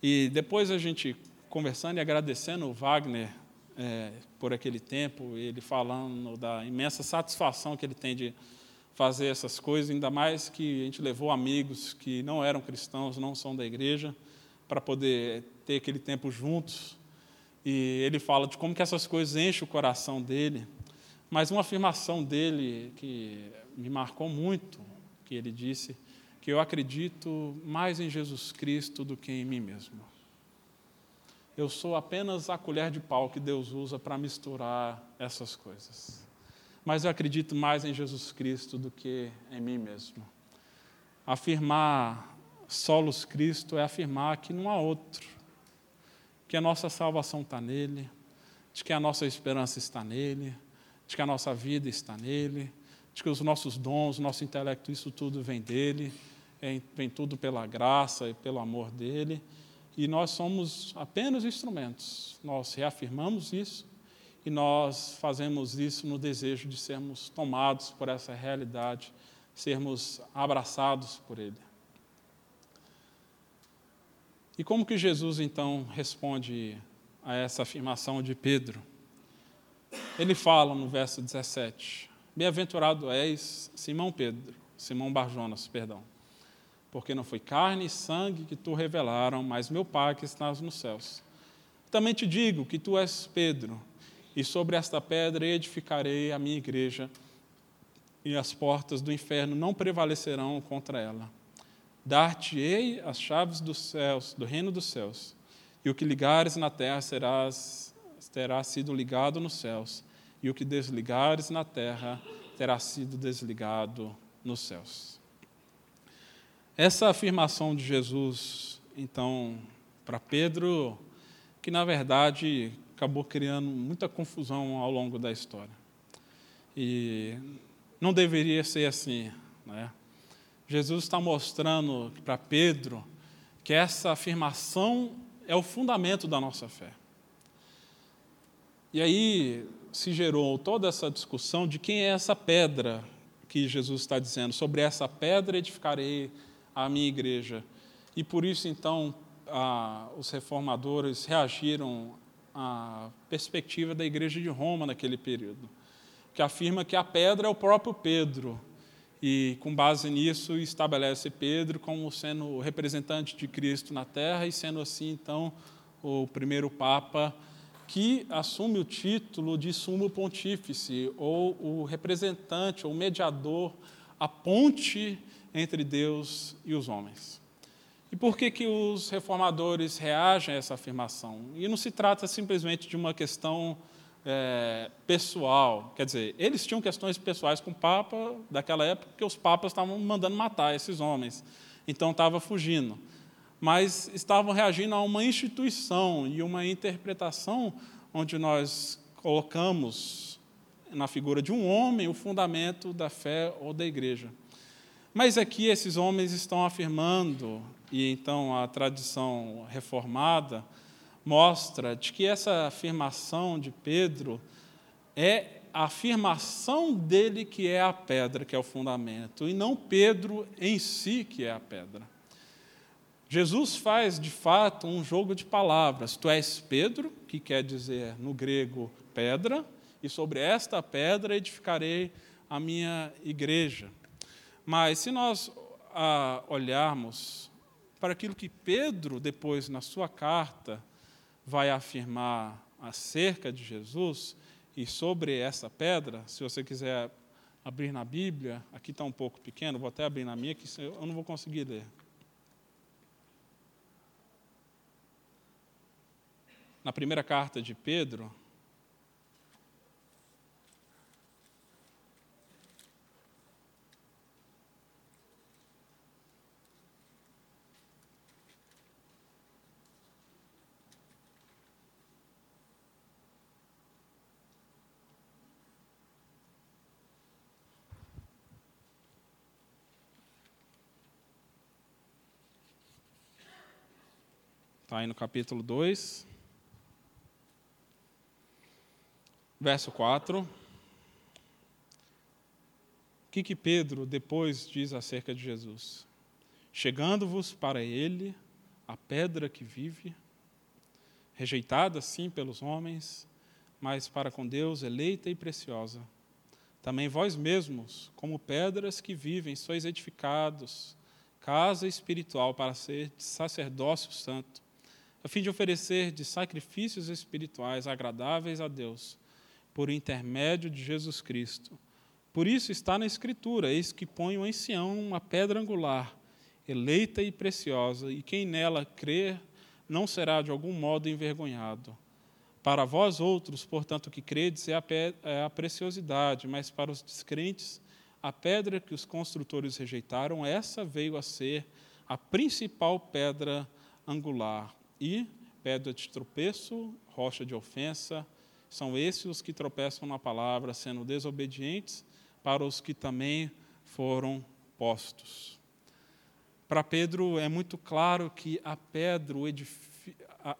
S2: E depois a gente conversando e agradecendo o Wagner é, por aquele tempo, ele falando da imensa satisfação que ele tem de fazer essas coisas, ainda mais que a gente levou amigos que não eram cristãos, não são da igreja, para poder ter aquele tempo juntos. E ele fala de como que essas coisas enchem o coração dele. Mas uma afirmação dele que me marcou muito, que ele disse, que eu acredito mais em Jesus Cristo do que em mim mesmo. eu sou apenas a colher de pau que Deus usa para misturar essas coisas. Mas eu acredito mais em Jesus Cristo do que em mim mesmo. Afirmar solos Cristo é afirmar que não há outro, que a nossa salvação está nele, de que a nossa esperança está nele, de que a nossa vida está nele, de que os nossos dons, nosso intelecto, isso tudo vem dele, vem tudo pela graça e pelo amor dele e nós somos apenas instrumentos. Nós reafirmamos isso e nós fazemos isso no desejo de sermos tomados por essa realidade, sermos abraçados por Ele. E como que Jesus então responde a essa afirmação de Pedro? Ele fala no verso 17: Bem-aventurado és, Simão Pedro, Simão Barjonas, perdão porque não foi carne e sangue que tu revelaram, mas meu Pai que estás nos céus. Também te digo que tu és Pedro, e sobre esta pedra edificarei a minha igreja, e as portas do inferno não prevalecerão contra ela. Dar-te-ei as chaves dos céus, do reino dos céus, e o que ligares na terra serás, terá sido ligado nos céus, e o que desligares na terra terá sido desligado nos céus. Essa afirmação de Jesus, então, para Pedro, que na verdade acabou criando muita confusão ao longo da história. E não deveria ser assim. Né? Jesus está mostrando para Pedro que essa afirmação é o fundamento da nossa fé. E aí se gerou toda essa discussão de quem é essa pedra que Jesus está dizendo. Sobre essa pedra edificarei a minha igreja. E por isso, então, a, os reformadores reagiram à perspectiva da igreja de Roma naquele período, que afirma que a pedra é o próprio Pedro. E, com base nisso, estabelece Pedro como sendo o representante de Cristo na terra e sendo assim, então, o primeiro Papa que assume o título de sumo pontífice, ou o representante, ou mediador, a ponte entre Deus e os homens. E por que, que os reformadores reagem a essa afirmação? E não se trata simplesmente de uma questão é, pessoal, quer dizer, eles tinham questões pessoais com o Papa daquela época, porque os papas estavam mandando matar esses homens, então estava fugindo. Mas estavam reagindo a uma instituição e uma interpretação onde nós colocamos na figura de um homem o fundamento da fé ou da igreja. Mas aqui esses homens estão afirmando, e então a tradição reformada mostra de que essa afirmação de Pedro é a afirmação dele que é a pedra, que é o fundamento, e não Pedro em si que é a pedra. Jesus faz, de fato, um jogo de palavras. Tu és Pedro, que quer dizer no grego pedra, e sobre esta pedra edificarei a minha igreja. Mas se nós ah, olharmos para aquilo que Pedro, depois na sua carta, vai afirmar acerca de Jesus e sobre essa pedra, se você quiser abrir na Bíblia, aqui está um pouco pequeno, vou até abrir na minha, que eu não vou conseguir ler. Na primeira carta de Pedro, Está aí no capítulo 2, verso 4. O que, que Pedro depois diz acerca de Jesus? Chegando-vos para ele a pedra que vive, rejeitada sim pelos homens, mas para com Deus eleita e preciosa. Também vós mesmos, como pedras que vivem, sois edificados, casa espiritual para ser sacerdócio santo a fim de oferecer de sacrifícios espirituais agradáveis a Deus, por intermédio de Jesus Cristo. Por isso está na Escritura: Eis que ponho em Sião uma pedra angular, eleita e preciosa, e quem nela crer não será de algum modo envergonhado. Para vós outros, portanto, que credes, é a, é a preciosidade, mas para os descrentes, a pedra que os construtores rejeitaram, essa veio a ser a principal pedra angular. E pedra de tropeço, rocha de ofensa, são esses os que tropeçam na palavra, sendo desobedientes para os que também foram postos. Para Pedro é muito claro que a pedra,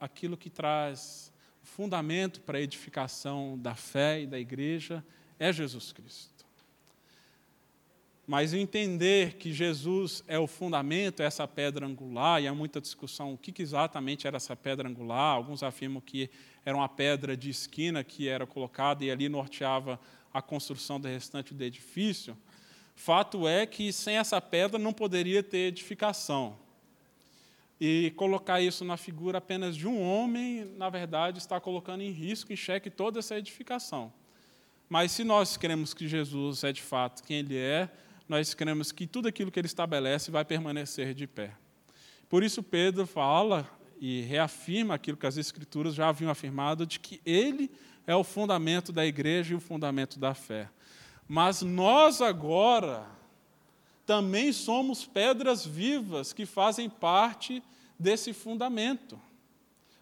S2: aquilo que traz fundamento para a edificação da fé e da igreja é Jesus Cristo. Mas entender que Jesus é o fundamento, é essa pedra angular, e há muita discussão o que exatamente era essa pedra angular. Alguns afirmam que era uma pedra de esquina que era colocada e ali norteava a construção do restante do edifício. Fato é que sem essa pedra não poderia ter edificação. E colocar isso na figura apenas de um homem, na verdade, está colocando em risco, em xeque, toda essa edificação. Mas se nós queremos que Jesus é de fato quem ele é, nós queremos que tudo aquilo que ele estabelece vai permanecer de pé. Por isso, Pedro fala e reafirma aquilo que as Escrituras já haviam afirmado, de que ele é o fundamento da igreja e o fundamento da fé. Mas nós agora também somos pedras vivas que fazem parte desse fundamento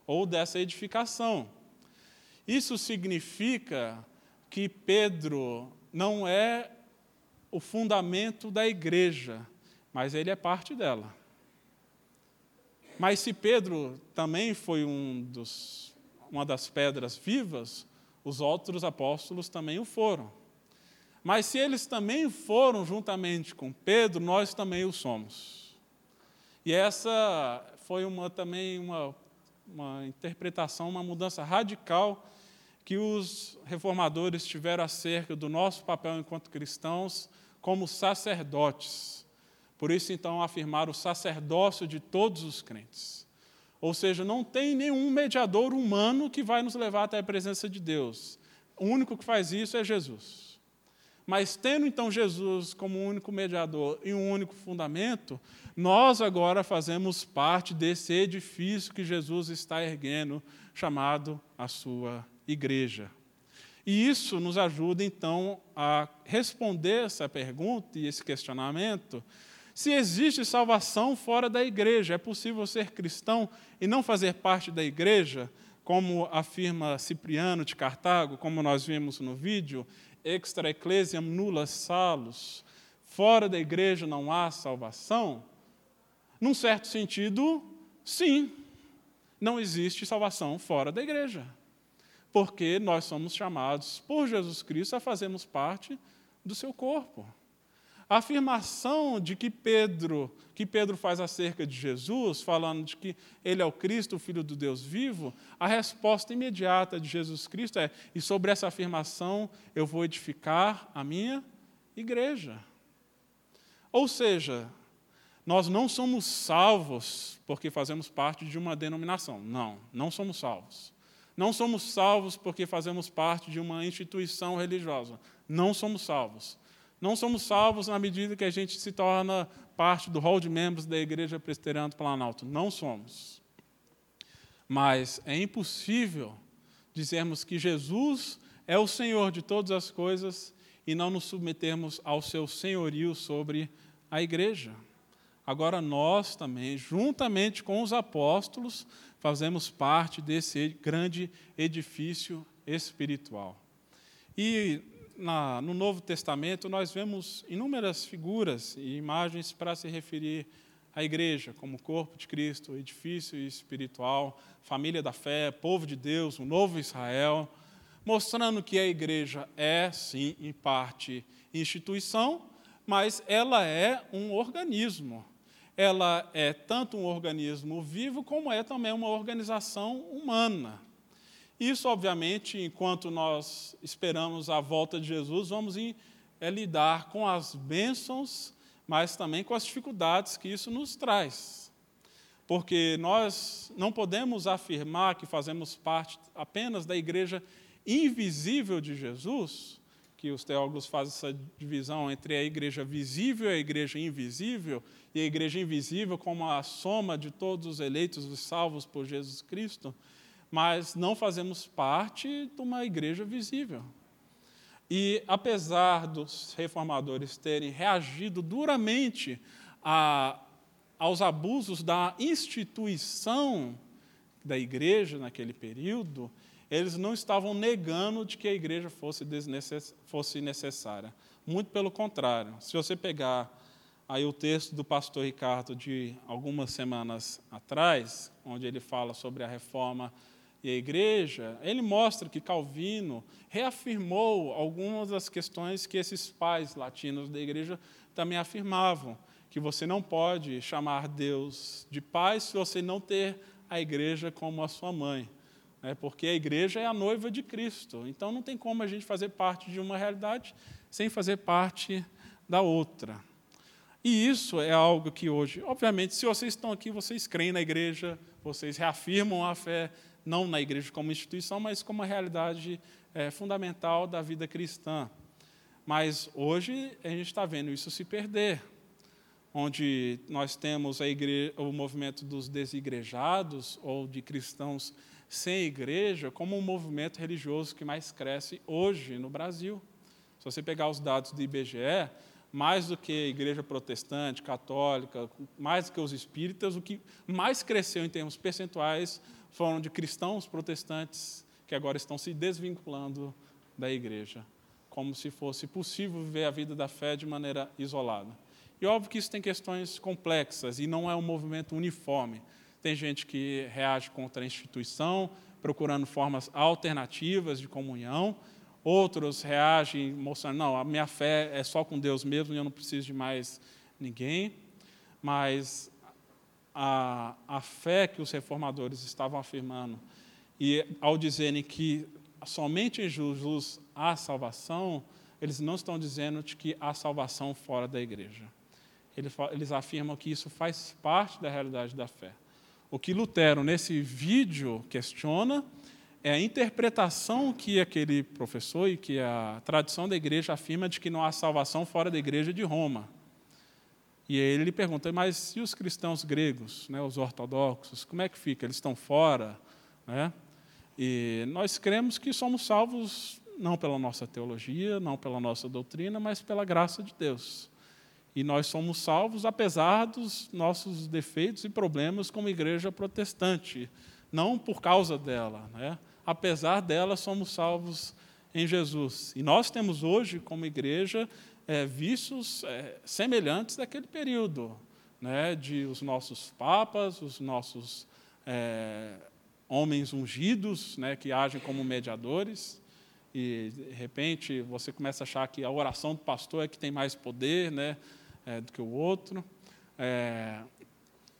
S2: ou dessa edificação. Isso significa que Pedro não é o fundamento da igreja, mas ele é parte dela. Mas se Pedro também foi um dos, uma das pedras vivas, os outros apóstolos também o foram. Mas se eles também foram juntamente com Pedro, nós também o somos. E essa foi uma, também uma, uma interpretação, uma mudança radical que os reformadores tiveram acerca do nosso papel enquanto cristãos como sacerdotes. Por isso, então, afirmar o sacerdócio de todos os crentes. Ou seja, não tem nenhum mediador humano que vai nos levar até a presença de Deus. O único que faz isso é Jesus. Mas tendo então Jesus como único mediador e um único fundamento, nós agora fazemos parte desse edifício que Jesus está erguendo, chamado a sua igreja. E isso nos ajuda então a responder essa pergunta e esse questionamento. Se existe salvação fora da igreja, é possível ser cristão e não fazer parte da igreja, como afirma Cipriano de Cartago, como nós vimos no vídeo, extra ecclesiam nulla salus, fora da igreja não há salvação? Num certo sentido, sim, não existe salvação fora da igreja. Porque nós somos chamados por Jesus Cristo a fazermos parte do seu corpo. A afirmação de que Pedro, que Pedro faz acerca de Jesus, falando de que ele é o Cristo, o Filho do Deus vivo, a resposta imediata de Jesus Cristo é: e sobre essa afirmação eu vou edificar a minha igreja. Ou seja, nós não somos salvos porque fazemos parte de uma denominação. Não, não somos salvos. Não somos salvos porque fazemos parte de uma instituição religiosa. Não somos salvos. Não somos salvos na medida que a gente se torna parte do hall de membros da Igreja Presbiteriana do Planalto. Não somos. Mas é impossível dizermos que Jesus é o Senhor de todas as coisas e não nos submetermos ao seu senhorio sobre a igreja. Agora nós também, juntamente com os apóstolos, fazemos parte desse grande edifício espiritual. E na, no Novo Testamento, nós vemos inúmeras figuras e imagens para se referir à igreja, como corpo de Cristo, edifício espiritual, família da fé, povo de Deus, o novo Israel, mostrando que a igreja é, sim, em parte, instituição, mas ela é um organismo. Ela é tanto um organismo vivo, como é também uma organização humana. Isso, obviamente, enquanto nós esperamos a volta de Jesus, vamos em, é, lidar com as bênçãos, mas também com as dificuldades que isso nos traz. Porque nós não podemos afirmar que fazemos parte apenas da igreja invisível de Jesus, que os teólogos fazem essa divisão entre a igreja visível e a igreja invisível, e a igreja invisível como a soma de todos os eleitos e salvos por Jesus Cristo, mas não fazemos parte de uma igreja visível. E apesar dos reformadores terem reagido duramente a, aos abusos da instituição da igreja naquele período, eles não estavam negando de que a igreja fosse, fosse necessária. Muito pelo contrário. Se você pegar aí o texto do pastor Ricardo de algumas semanas atrás, onde ele fala sobre a reforma e a igreja, ele mostra que Calvino reafirmou algumas das questões que esses pais latinos da igreja também afirmavam, que você não pode chamar Deus de pai se você não ter a igreja como a sua mãe, né? porque a igreja é a noiva de Cristo, então não tem como a gente fazer parte de uma realidade sem fazer parte da outra. E isso é algo que hoje, obviamente, se vocês estão aqui, vocês creem na igreja, vocês reafirmam a fé não na igreja como instituição, mas como uma realidade é, fundamental da vida cristã. Mas hoje a gente está vendo isso se perder, onde nós temos o movimento dos desigrejados ou de cristãos sem igreja como um movimento religioso que mais cresce hoje no Brasil. Se você pegar os dados do IBGE, mais do que a igreja protestante, católica, mais do que os espíritas, o que mais cresceu em termos percentuais foram de cristãos protestantes que agora estão se desvinculando da igreja, como se fosse possível viver a vida da fé de maneira isolada. E óbvio que isso tem questões complexas e não é um movimento uniforme. Tem gente que reage contra a instituição, procurando formas alternativas de comunhão. Outros reagem mostrando, não, a minha fé é só com Deus mesmo e eu não preciso de mais ninguém. Mas a, a fé que os reformadores estavam afirmando, e ao dizerem que somente em Jesus há salvação, eles não estão dizendo de que há salvação fora da igreja. Eles, eles afirmam que isso faz parte da realidade da fé. O que Lutero, nesse vídeo, questiona é a interpretação que aquele professor e que a tradição da igreja afirma de que não há salvação fora da igreja de Roma. E ele pergunta, mas e os cristãos gregos, né, os ortodoxos, como é que fica? Eles estão fora? Né? E nós cremos que somos salvos não pela nossa teologia, não pela nossa doutrina, mas pela graça de Deus. E nós somos salvos apesar dos nossos defeitos e problemas como igreja protestante, não por causa dela. Né? Apesar dela, somos salvos em Jesus. E nós temos hoje, como igreja, é, vícios é, semelhantes daquele período, né, de os nossos papas, os nossos é, homens ungidos, né, que agem como mediadores, e de repente você começa a achar que a oração do pastor é que tem mais poder né, é, do que o outro. É,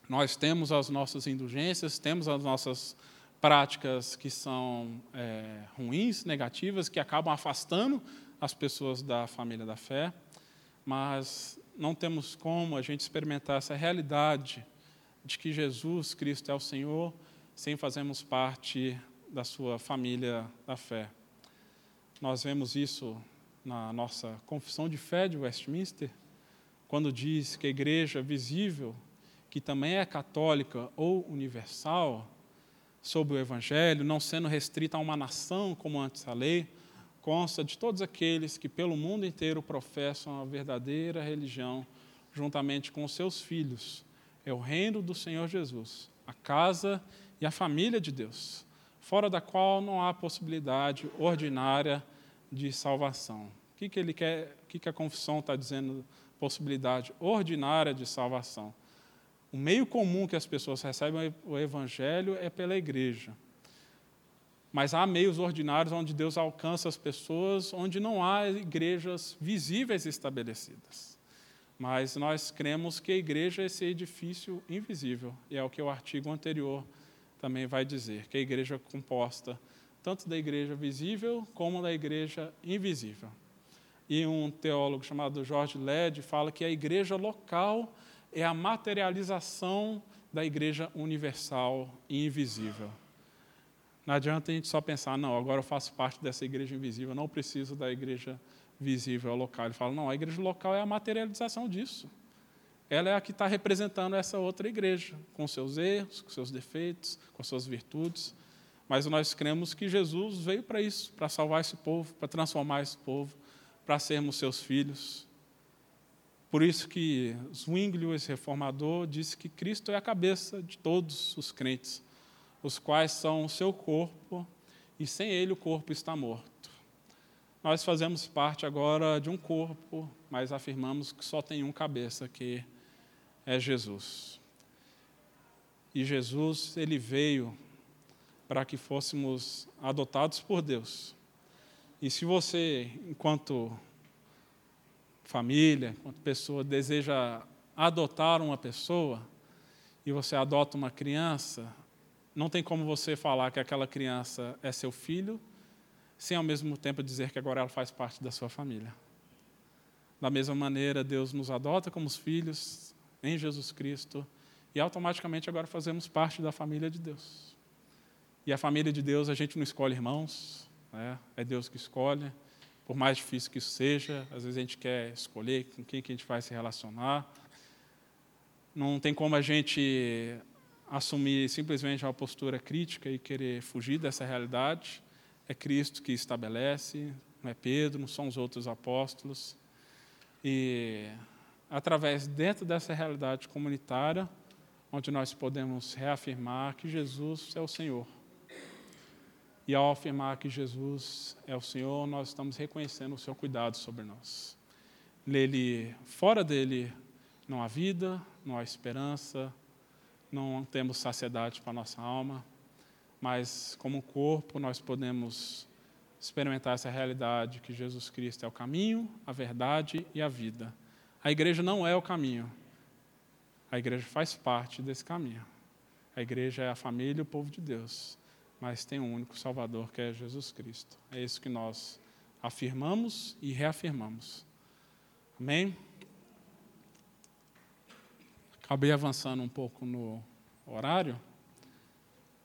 S2: nós temos as nossas indulgências, temos as nossas práticas que são é, ruins, negativas, que acabam afastando as pessoas da família da fé, mas não temos como a gente experimentar essa realidade de que Jesus Cristo é o Senhor sem fazermos parte da sua família da fé. Nós vemos isso na nossa confissão de fé de Westminster, quando diz que a igreja visível, que também é católica ou universal, sob o evangelho, não sendo restrita a uma nação como antes a lei, consta de todos aqueles que pelo mundo inteiro professam a verdadeira religião, juntamente com os seus filhos. É o reino do Senhor Jesus, a casa e a família de Deus, fora da qual não há possibilidade ordinária de salvação. O que, que ele quer? O que, que a confissão está dizendo? Possibilidade ordinária de salvação. O meio comum que as pessoas recebem o evangelho é pela igreja. Mas há meios ordinários onde Deus alcança as pessoas, onde não há igrejas visíveis estabelecidas. Mas nós cremos que a igreja é esse edifício invisível, e é o que o artigo anterior também vai dizer, que a igreja é composta tanto da igreja visível como da igreja invisível. E um teólogo chamado George Led fala que a igreja local é a materialização da igreja universal e invisível. Não adianta a gente só pensar, não, agora eu faço parte dessa igreja invisível, não preciso da igreja visível local. Ele fala: não, a igreja local é a materialização disso. Ela é a que está representando essa outra igreja, com seus erros, com seus defeitos, com suas virtudes. Mas nós cremos que Jesus veio para isso, para salvar esse povo, para transformar esse povo, para sermos seus filhos. Por isso que Zwinglio, esse reformador, disse que Cristo é a cabeça de todos os crentes, os quais são o seu corpo, e sem ele o corpo está morto. Nós fazemos parte agora de um corpo, mas afirmamos que só tem um cabeça, que é Jesus. E Jesus, ele veio para que fôssemos adotados por Deus. E se você, enquanto família, enquanto pessoa, deseja adotar uma pessoa, e você adota uma criança, não tem como você falar que aquela criança é seu filho, sem ao mesmo tempo dizer que agora ela faz parte da sua família. Da mesma maneira, Deus nos adota como os filhos em Jesus Cristo e automaticamente agora fazemos parte da família de Deus. E a família de Deus, a gente não escolhe irmãos, né? é Deus que escolhe. Por mais difícil que isso seja, às vezes a gente quer escolher com quem que a gente vai se relacionar. Não tem como a gente assumir simplesmente uma postura crítica e querer fugir dessa realidade. É Cristo que estabelece, não é Pedro, não são os outros apóstolos. E através dentro dessa realidade comunitária, onde nós podemos reafirmar que Jesus é o Senhor e ao afirmar que Jesus é o Senhor, nós estamos reconhecendo o seu cuidado sobre nós. Nele, fora dele, não há vida, não há esperança, não temos saciedade para a nossa alma, mas como corpo nós podemos experimentar essa realidade que Jesus Cristo é o caminho, a verdade e a vida. A igreja não é o caminho. A igreja faz parte desse caminho. A igreja é a família e o povo de Deus mas tem um único Salvador que é Jesus Cristo. É isso que nós afirmamos e reafirmamos. Amém? Acabei avançando um pouco no horário,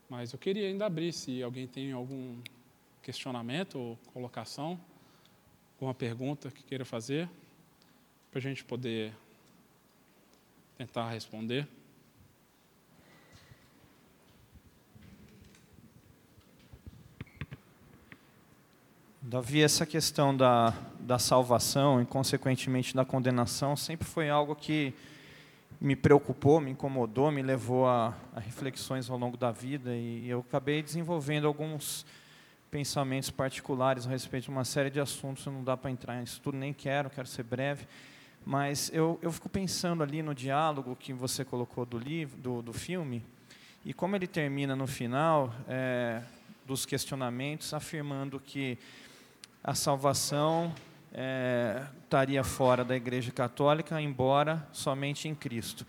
S2: mas eu queria ainda abrir se alguém tem algum questionamento ou colocação, alguma pergunta que queira fazer, para a gente poder tentar responder.
S5: Davi, essa questão da, da salvação e, consequentemente, da condenação sempre foi algo que me preocupou, me incomodou, me levou a, a reflexões ao longo da vida e eu acabei desenvolvendo alguns pensamentos particulares a respeito de uma série de assuntos, não dá para entrar nisso tudo, nem quero, quero ser breve, mas eu, eu fico pensando ali no diálogo que você colocou do livro, do, do filme, e como ele termina no final é, dos questionamentos, afirmando que a salvação é, estaria fora da Igreja Católica, embora somente em Cristo.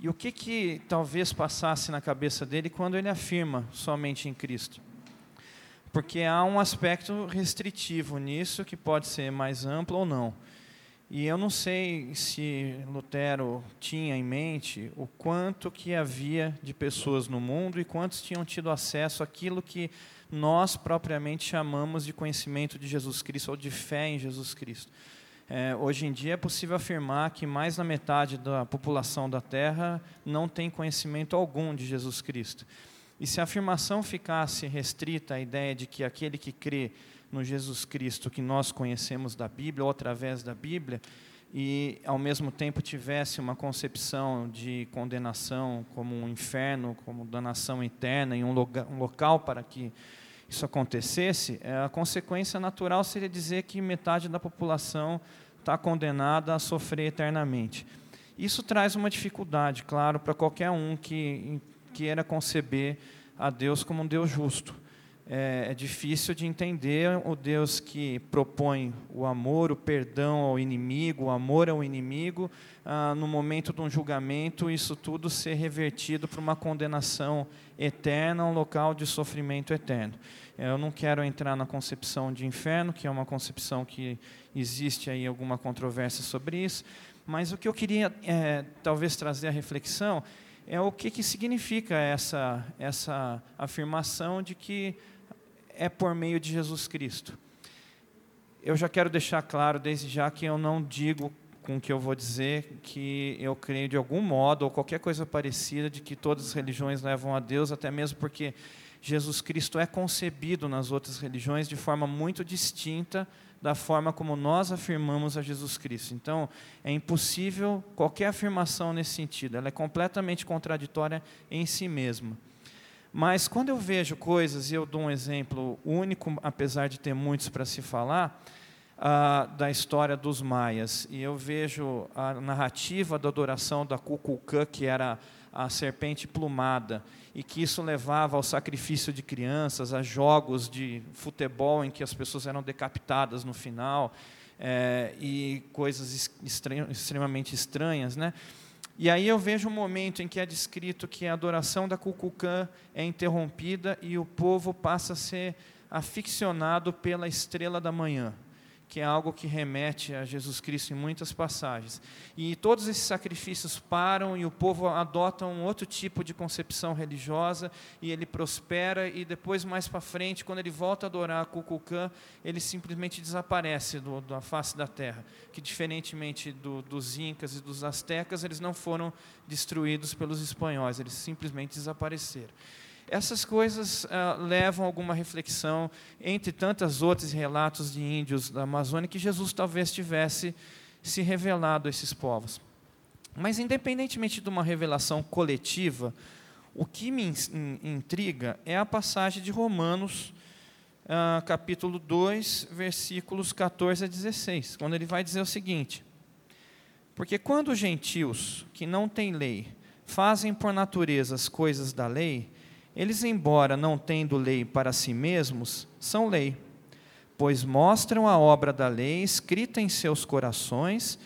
S5: E o que, que talvez passasse na cabeça dele quando ele afirma somente em Cristo? Porque há um aspecto restritivo nisso, que pode ser mais amplo ou não. E eu não sei se Lutero tinha em mente o quanto que havia de pessoas no mundo e quantos tinham tido acesso àquilo que nós propriamente chamamos de conhecimento de Jesus Cristo ou de fé em Jesus Cristo. É, hoje em dia é possível afirmar que mais da metade da população da Terra não tem conhecimento algum de Jesus Cristo. E se a afirmação ficasse restrita à ideia de que aquele que crê no Jesus Cristo que nós conhecemos da Bíblia ou através da Bíblia, e ao mesmo tempo tivesse uma concepção de condenação como um inferno, como danação eterna, em um, um local para que isso acontecesse, é, a consequência natural seria dizer que metade da população está condenada a sofrer eternamente. Isso traz uma dificuldade, claro, para qualquer um que queira conceber a Deus como um Deus justo. É, é, difícil de entender o Deus que propõe o amor, o perdão ao inimigo, o amor ao inimigo, ah, no momento de um julgamento, isso tudo ser revertido para uma condenação eterna, um local de sofrimento eterno. Eu não quero entrar na concepção de inferno, que é uma concepção que existe aí alguma controvérsia sobre isso, mas o que eu queria é, talvez trazer a reflexão é o que, que significa essa, essa afirmação de que é por meio de Jesus Cristo. eu já quero deixar claro desde já que eu não digo com o que eu vou dizer que eu creio de algum modo ou qualquer coisa parecida de que todas as religiões levam a Deus, até mesmo porque Jesus Cristo é concebido nas outras religiões de forma muito distinta da forma como nós afirmamos a Jesus Cristo. Então, é impossível qualquer afirmação nesse sentido, ela é completamente contraditória em si mesma. Mas quando eu vejo coisas, e eu dou um exemplo único, apesar de ter muitos para se falar, ah, da história dos maias, e eu vejo a narrativa da adoração da Kukulcã, que era a serpente plumada, e que isso levava ao sacrifício de crianças, a jogos de futebol em que as pessoas eram decapitadas no final, é, e coisas extremamente estranhas, né? E aí eu vejo um momento em que é descrito que a adoração da Cucucã é interrompida e o povo passa a ser aficionado pela estrela da manhã que é algo que remete a Jesus Cristo em muitas passagens. E todos esses sacrifícios param e o povo adota um outro tipo de concepção religiosa e ele prospera e depois mais para frente, quando ele volta a adorar a ele simplesmente desaparece do, da face da terra, que diferentemente do, dos incas e dos astecas, eles não foram destruídos pelos espanhóis, eles simplesmente desapareceram. Essas coisas uh, levam a alguma reflexão, entre tantas outros relatos de índios da Amazônia, que Jesus talvez tivesse se revelado a esses povos. Mas, independentemente de uma revelação coletiva, o que me intriga é a passagem de Romanos, uh, capítulo 2, versículos 14 a 16, quando ele vai dizer o seguinte: Porque quando os gentios, que não têm lei, fazem por natureza as coisas da lei, eles, embora não tendo lei para si mesmos, são lei, pois mostram a obra da lei escrita em seus corações,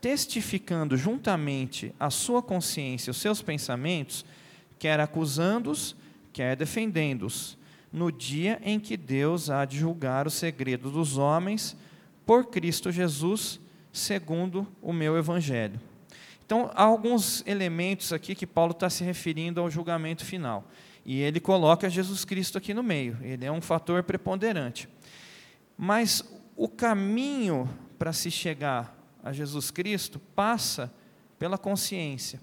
S5: testificando juntamente a sua consciência e os seus pensamentos, quer acusando-os, quer defendendo-os, no dia em que Deus há de julgar o segredo dos homens por Cristo Jesus, segundo o meu evangelho. Então, há alguns elementos aqui que Paulo está se referindo ao julgamento final. E ele coloca Jesus Cristo aqui no meio, ele é um fator preponderante. Mas o caminho para se chegar a Jesus Cristo passa pela consciência.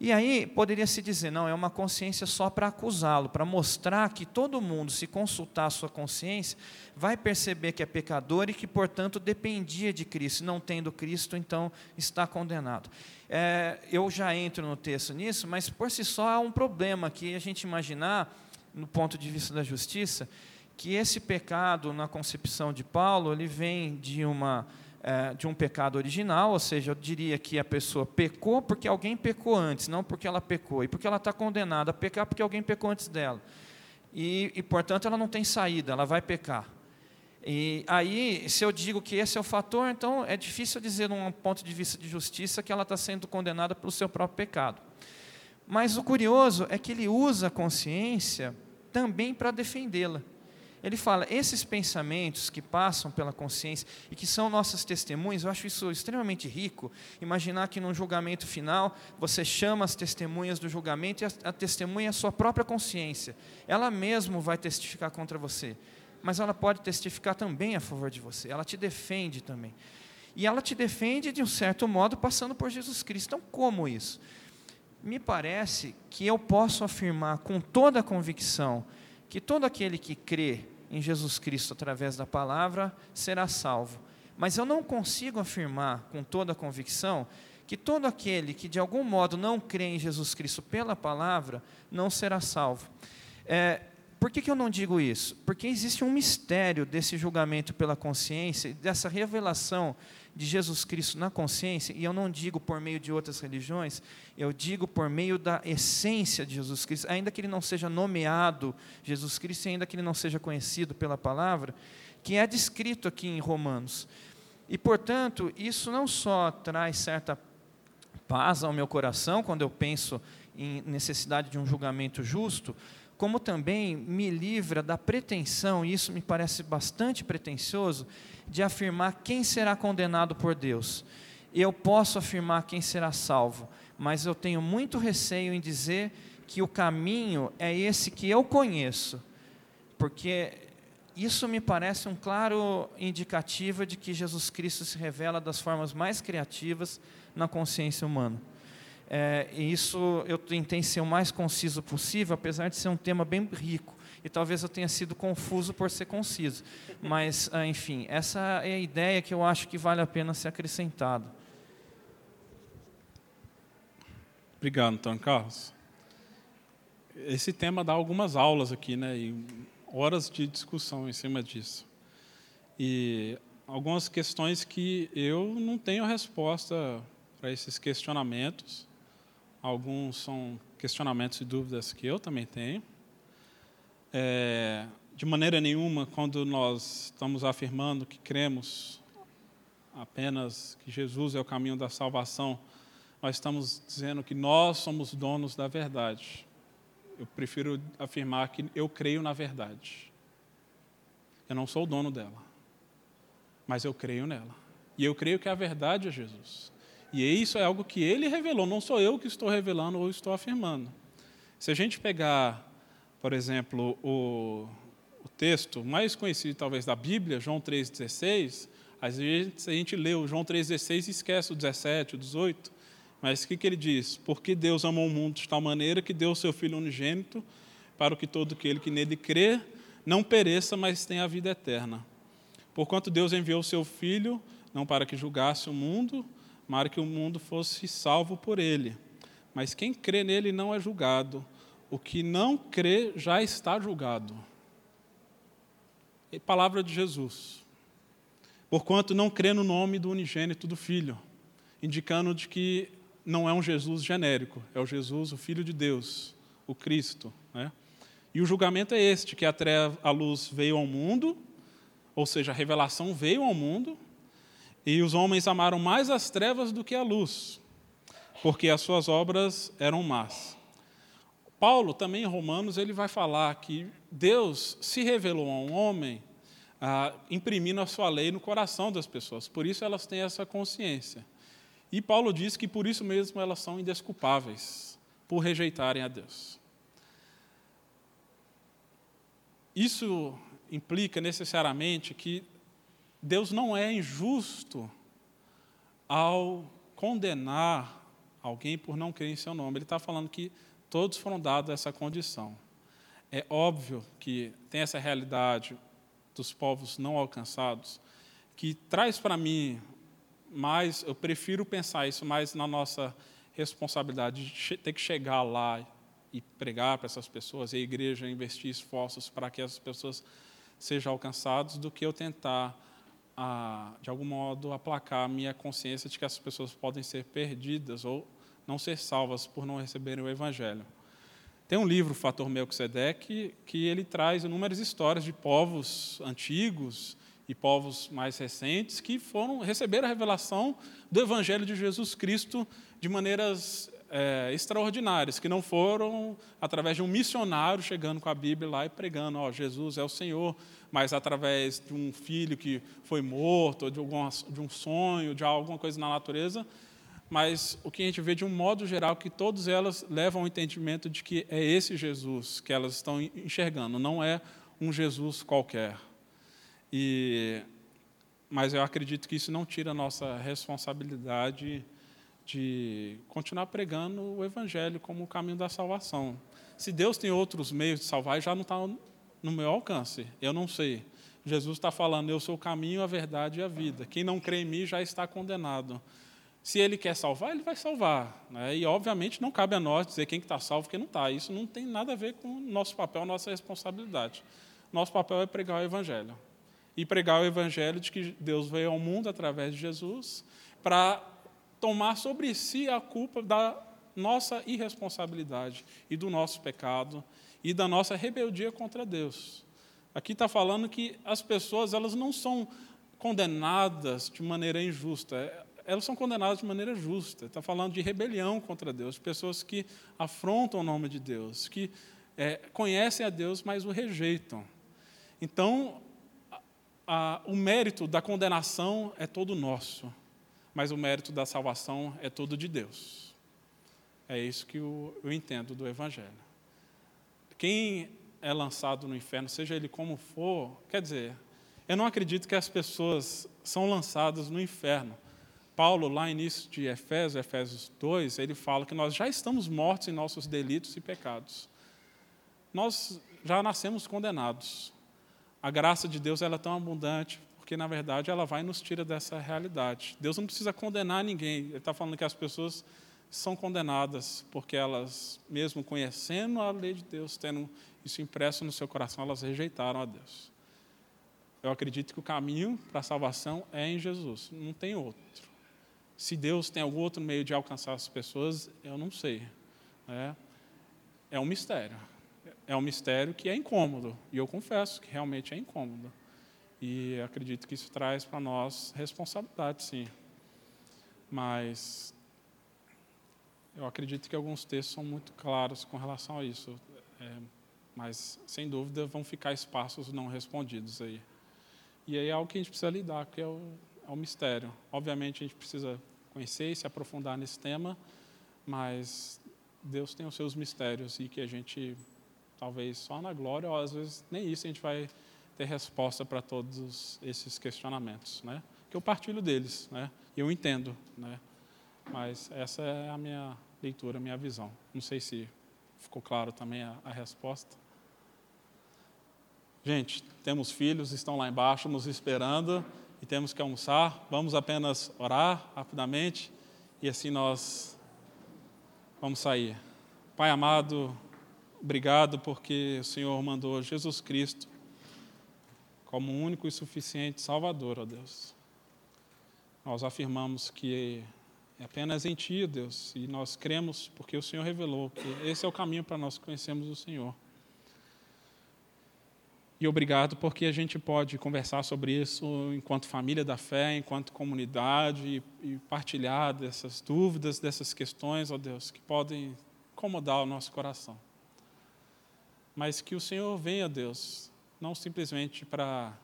S5: E aí poderia se dizer, não, é uma consciência só para acusá-lo, para mostrar que todo mundo, se consultar a sua consciência, vai perceber que é pecador e que, portanto, dependia de Cristo. Não tendo Cristo, então está condenado. É, eu já entro no texto nisso, mas por si só há um problema que a gente imaginar, no ponto de vista da justiça, que esse pecado, na concepção de Paulo, ele vem de uma é, de um pecado original, ou seja, eu diria que a pessoa pecou porque alguém pecou antes, não porque ela pecou, e porque ela está condenada a pecar porque alguém pecou antes dela. E, e, portanto, ela não tem saída, ela vai pecar. E aí, se eu digo que esse é o fator, então é difícil dizer, num ponto de vista de justiça, que ela está sendo condenada pelo seu próprio pecado. Mas o curioso é que ele usa a consciência também para defendê-la. Ele fala, esses pensamentos que passam pela consciência e que são nossas testemunhas, eu acho isso extremamente rico. Imaginar que num julgamento final, você chama as testemunhas do julgamento e a, a testemunha é a sua própria consciência. Ela mesmo vai testificar contra você mas ela pode testificar também a favor de você, ela te defende também. E ela te defende, de um certo modo, passando por Jesus Cristo. Então, como isso? Me parece que eu posso afirmar com toda a convicção que todo aquele que crê em Jesus Cristo através da palavra será salvo. Mas eu não consigo afirmar com toda a convicção que todo aquele que de algum modo não crê em Jesus Cristo pela palavra não será salvo. É, por que, que eu não digo isso? Porque existe um mistério desse julgamento pela consciência, dessa revelação de Jesus Cristo na consciência, e eu não digo por meio de outras religiões, eu digo por meio da essência de Jesus Cristo, ainda que ele não seja nomeado Jesus Cristo, ainda que ele não seja conhecido pela palavra, que é descrito aqui em Romanos. E, portanto, isso não só traz certa paz ao meu coração quando eu penso em necessidade de um julgamento justo, como também me livra da pretensão, e isso me parece bastante pretensioso, de afirmar quem será condenado por Deus. Eu posso afirmar quem será salvo, mas eu tenho muito receio em dizer que o caminho é esse que eu conheço, porque isso me parece um claro indicativo de que Jesus Cristo se revela das formas mais criativas na consciência humana. É, e isso eu tentei ser o mais conciso possível, apesar de ser um tema bem rico. E talvez eu tenha sido confuso por ser conciso. Mas, ah, enfim, essa é a ideia que eu acho que vale a pena ser acrescentado.
S2: Obrigado, Antônio Carlos. Esse tema dá algumas aulas aqui, né? E horas de discussão em cima disso. E algumas questões que eu não tenho resposta para esses questionamentos. Alguns são questionamentos e dúvidas que eu também tenho. É, de maneira nenhuma, quando nós estamos afirmando que cremos apenas que Jesus é o caminho da salvação, nós estamos dizendo que nós somos donos da verdade. Eu prefiro afirmar que eu creio na verdade. Eu não sou o dono dela, mas eu creio nela. E eu creio que a verdade é Jesus. E isso é algo que ele revelou, não sou eu que estou revelando ou estou afirmando. Se a gente pegar, por exemplo, o, o texto mais conhecido talvez da Bíblia, João 3,16, às vezes a gente lê o João 3,16 e esquece o 17, o 18, mas o que, que ele diz? Porque Deus amou o mundo de tal maneira que deu o seu Filho unigênito para que todo aquele que nele crê não pereça, mas tenha a vida eterna. Porquanto Deus enviou o seu Filho, não para que julgasse o mundo, mas que o mundo fosse salvo por ele. Mas quem crê nele não é julgado. O que não crê já está julgado. É palavra de Jesus. Porquanto não crê no nome do unigênito do Filho, indicando de que não é um Jesus genérico, é o Jesus, o Filho de Deus, o Cristo. Né? E o julgamento é este: que a luz veio ao mundo, ou seja, a revelação veio ao mundo, e os homens amaram mais as trevas do que a luz, porque as suas obras eram más. Paulo, também em Romanos, ele vai falar que Deus se revelou a um homem ah, imprimindo a sua lei no coração das pessoas, por isso elas têm essa consciência. E Paulo diz que por isso mesmo elas são indesculpáveis, por rejeitarem a Deus. Isso implica necessariamente que Deus não é injusto ao condenar alguém por não crer em seu nome. Ele está falando que todos foram dados essa condição. É óbvio que tem essa realidade dos povos não alcançados, que traz para mim mais, eu prefiro pensar isso mais na nossa responsabilidade de ter que chegar lá e pregar para essas pessoas, e a igreja investir esforços para que essas pessoas sejam alcançadas, do que eu tentar a, de algum modo, aplacar a minha consciência de que essas pessoas podem ser perdidas ou não ser salvas por não receberem o Evangelho. Tem um livro, Fator Melquisedeque, que ele traz inúmeras histórias de povos antigos e povos mais recentes que foram receber a revelação do Evangelho de Jesus Cristo de maneiras é, extraordinárias, que não foram através de um missionário chegando com a Bíblia lá e pregando, ó, Jesus é o Senhor, mas através de um filho que foi morto, de, algum, de um sonho, de alguma coisa na natureza. Mas o que a gente vê de um modo geral que todas elas levam ao entendimento de que é esse Jesus que elas estão enxergando, não é um Jesus qualquer. E, mas eu acredito que isso não tira a nossa responsabilidade de continuar pregando o Evangelho como o caminho da salvação. Se Deus tem outros meios de salvar, já não está no meu alcance. Eu não sei. Jesus está falando: Eu sou o caminho, a verdade e a vida. Quem não crê em mim já está condenado. Se ele quer salvar, ele vai salvar. Né? E, obviamente, não cabe a nós dizer quem está salvo e quem não está. Isso não tem nada a ver com o nosso papel, nossa responsabilidade. Nosso papel é pregar o Evangelho. E pregar o Evangelho de que Deus veio ao mundo através de Jesus para tomar sobre si a culpa da nossa irresponsabilidade e do nosso pecado e da nossa rebeldia contra Deus. Aqui está falando que as pessoas elas não são condenadas de maneira injusta, elas são condenadas de maneira justa. Está falando de rebelião contra Deus, pessoas que afrontam o nome de Deus, que é, conhecem a Deus, mas o rejeitam. Então, a, a, o mérito da condenação é todo nosso mas o mérito da salvação é todo de Deus. É isso que eu, entendo do Evangelho. Quem é lançado no inferno, seja ele como for, quer dizer, eu não acredito que as pessoas são lançadas no inferno. Paulo, lá no início de Efésios, Efésios 2, ele fala que nós já estamos mortos em nossos delitos e pecados. Nós já nascemos condenados. A graça de Deus ela é tão abundante, porque, na verdade, ela vai e nos tira dessa realidade. Deus não precisa condenar ninguém. Ele está falando que as pessoas são condenadas porque elas, mesmo conhecendo a lei de Deus, tendo isso impresso no seu coração, elas rejeitaram a Deus. Eu acredito que o caminho para a salvação é em Jesus, não tem outro. Se Deus tem algum outro meio de alcançar as pessoas, eu não sei. É, é um mistério. É um mistério que é incômodo, e eu confesso que realmente é incômodo. E acredito que isso traz para nós responsabilidade, sim. Mas eu acredito que alguns textos são muito claros com relação a isso. É, mas, sem dúvida, vão ficar espaços não respondidos aí. E aí é algo que a gente precisa lidar, que é o, é o mistério. Obviamente, a gente precisa conhecer e se aprofundar nesse tema, mas Deus tem os seus mistérios e que a gente, talvez só na glória, ou às vezes nem isso a gente vai ter resposta para todos esses questionamentos, né? Que eu partilho deles, né? Eu entendo, né? Mas essa é a minha leitura, a minha visão. Não sei se ficou claro também a, a resposta. Gente, temos filhos, estão lá embaixo nos esperando e temos que almoçar. Vamos apenas orar rapidamente e assim nós vamos sair. Pai amado, obrigado porque o Senhor mandou Jesus Cristo como único e suficiente Salvador, ó Deus. Nós afirmamos que é apenas em Ti, Deus, e nós cremos porque o Senhor revelou que esse é o caminho para nós conhecermos o Senhor. E obrigado porque a gente pode conversar sobre isso enquanto família da fé, enquanto comunidade, e, partilhar dessas dúvidas, dessas questões, ó Deus, que podem incomodar o nosso coração. Mas que o Senhor venha, Deus, não simplesmente para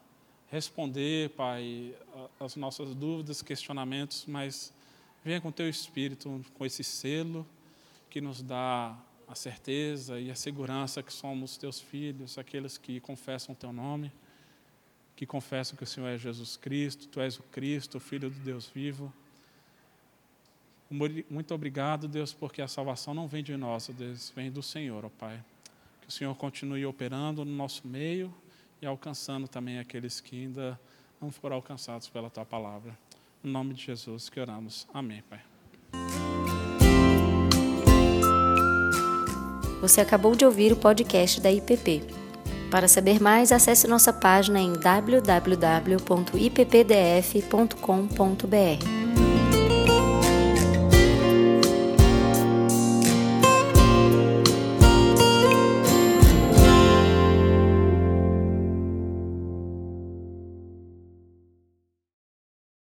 S2: responder, Pai, as nossas dúvidas, questionamentos, mas venha com teu espírito, com esse selo que nos dá a certeza e a segurança que somos teus filhos, aqueles que confessam teu nome, que confessam que o Senhor é Jesus Cristo, tu és o Cristo, o Filho do Deus vivo. Muito obrigado, Deus, porque a salvação não vem de nós, Deus, vem do Senhor, ó Pai. Que o Senhor continue operando no nosso meio e alcançando também aqueles que ainda não foram alcançados pela tua palavra. No nome de Jesus que oramos. Amém, Pai.
S1: Você acabou de ouvir o podcast da IPP. Para saber mais, acesse nossa página em www.ippdf.com.br.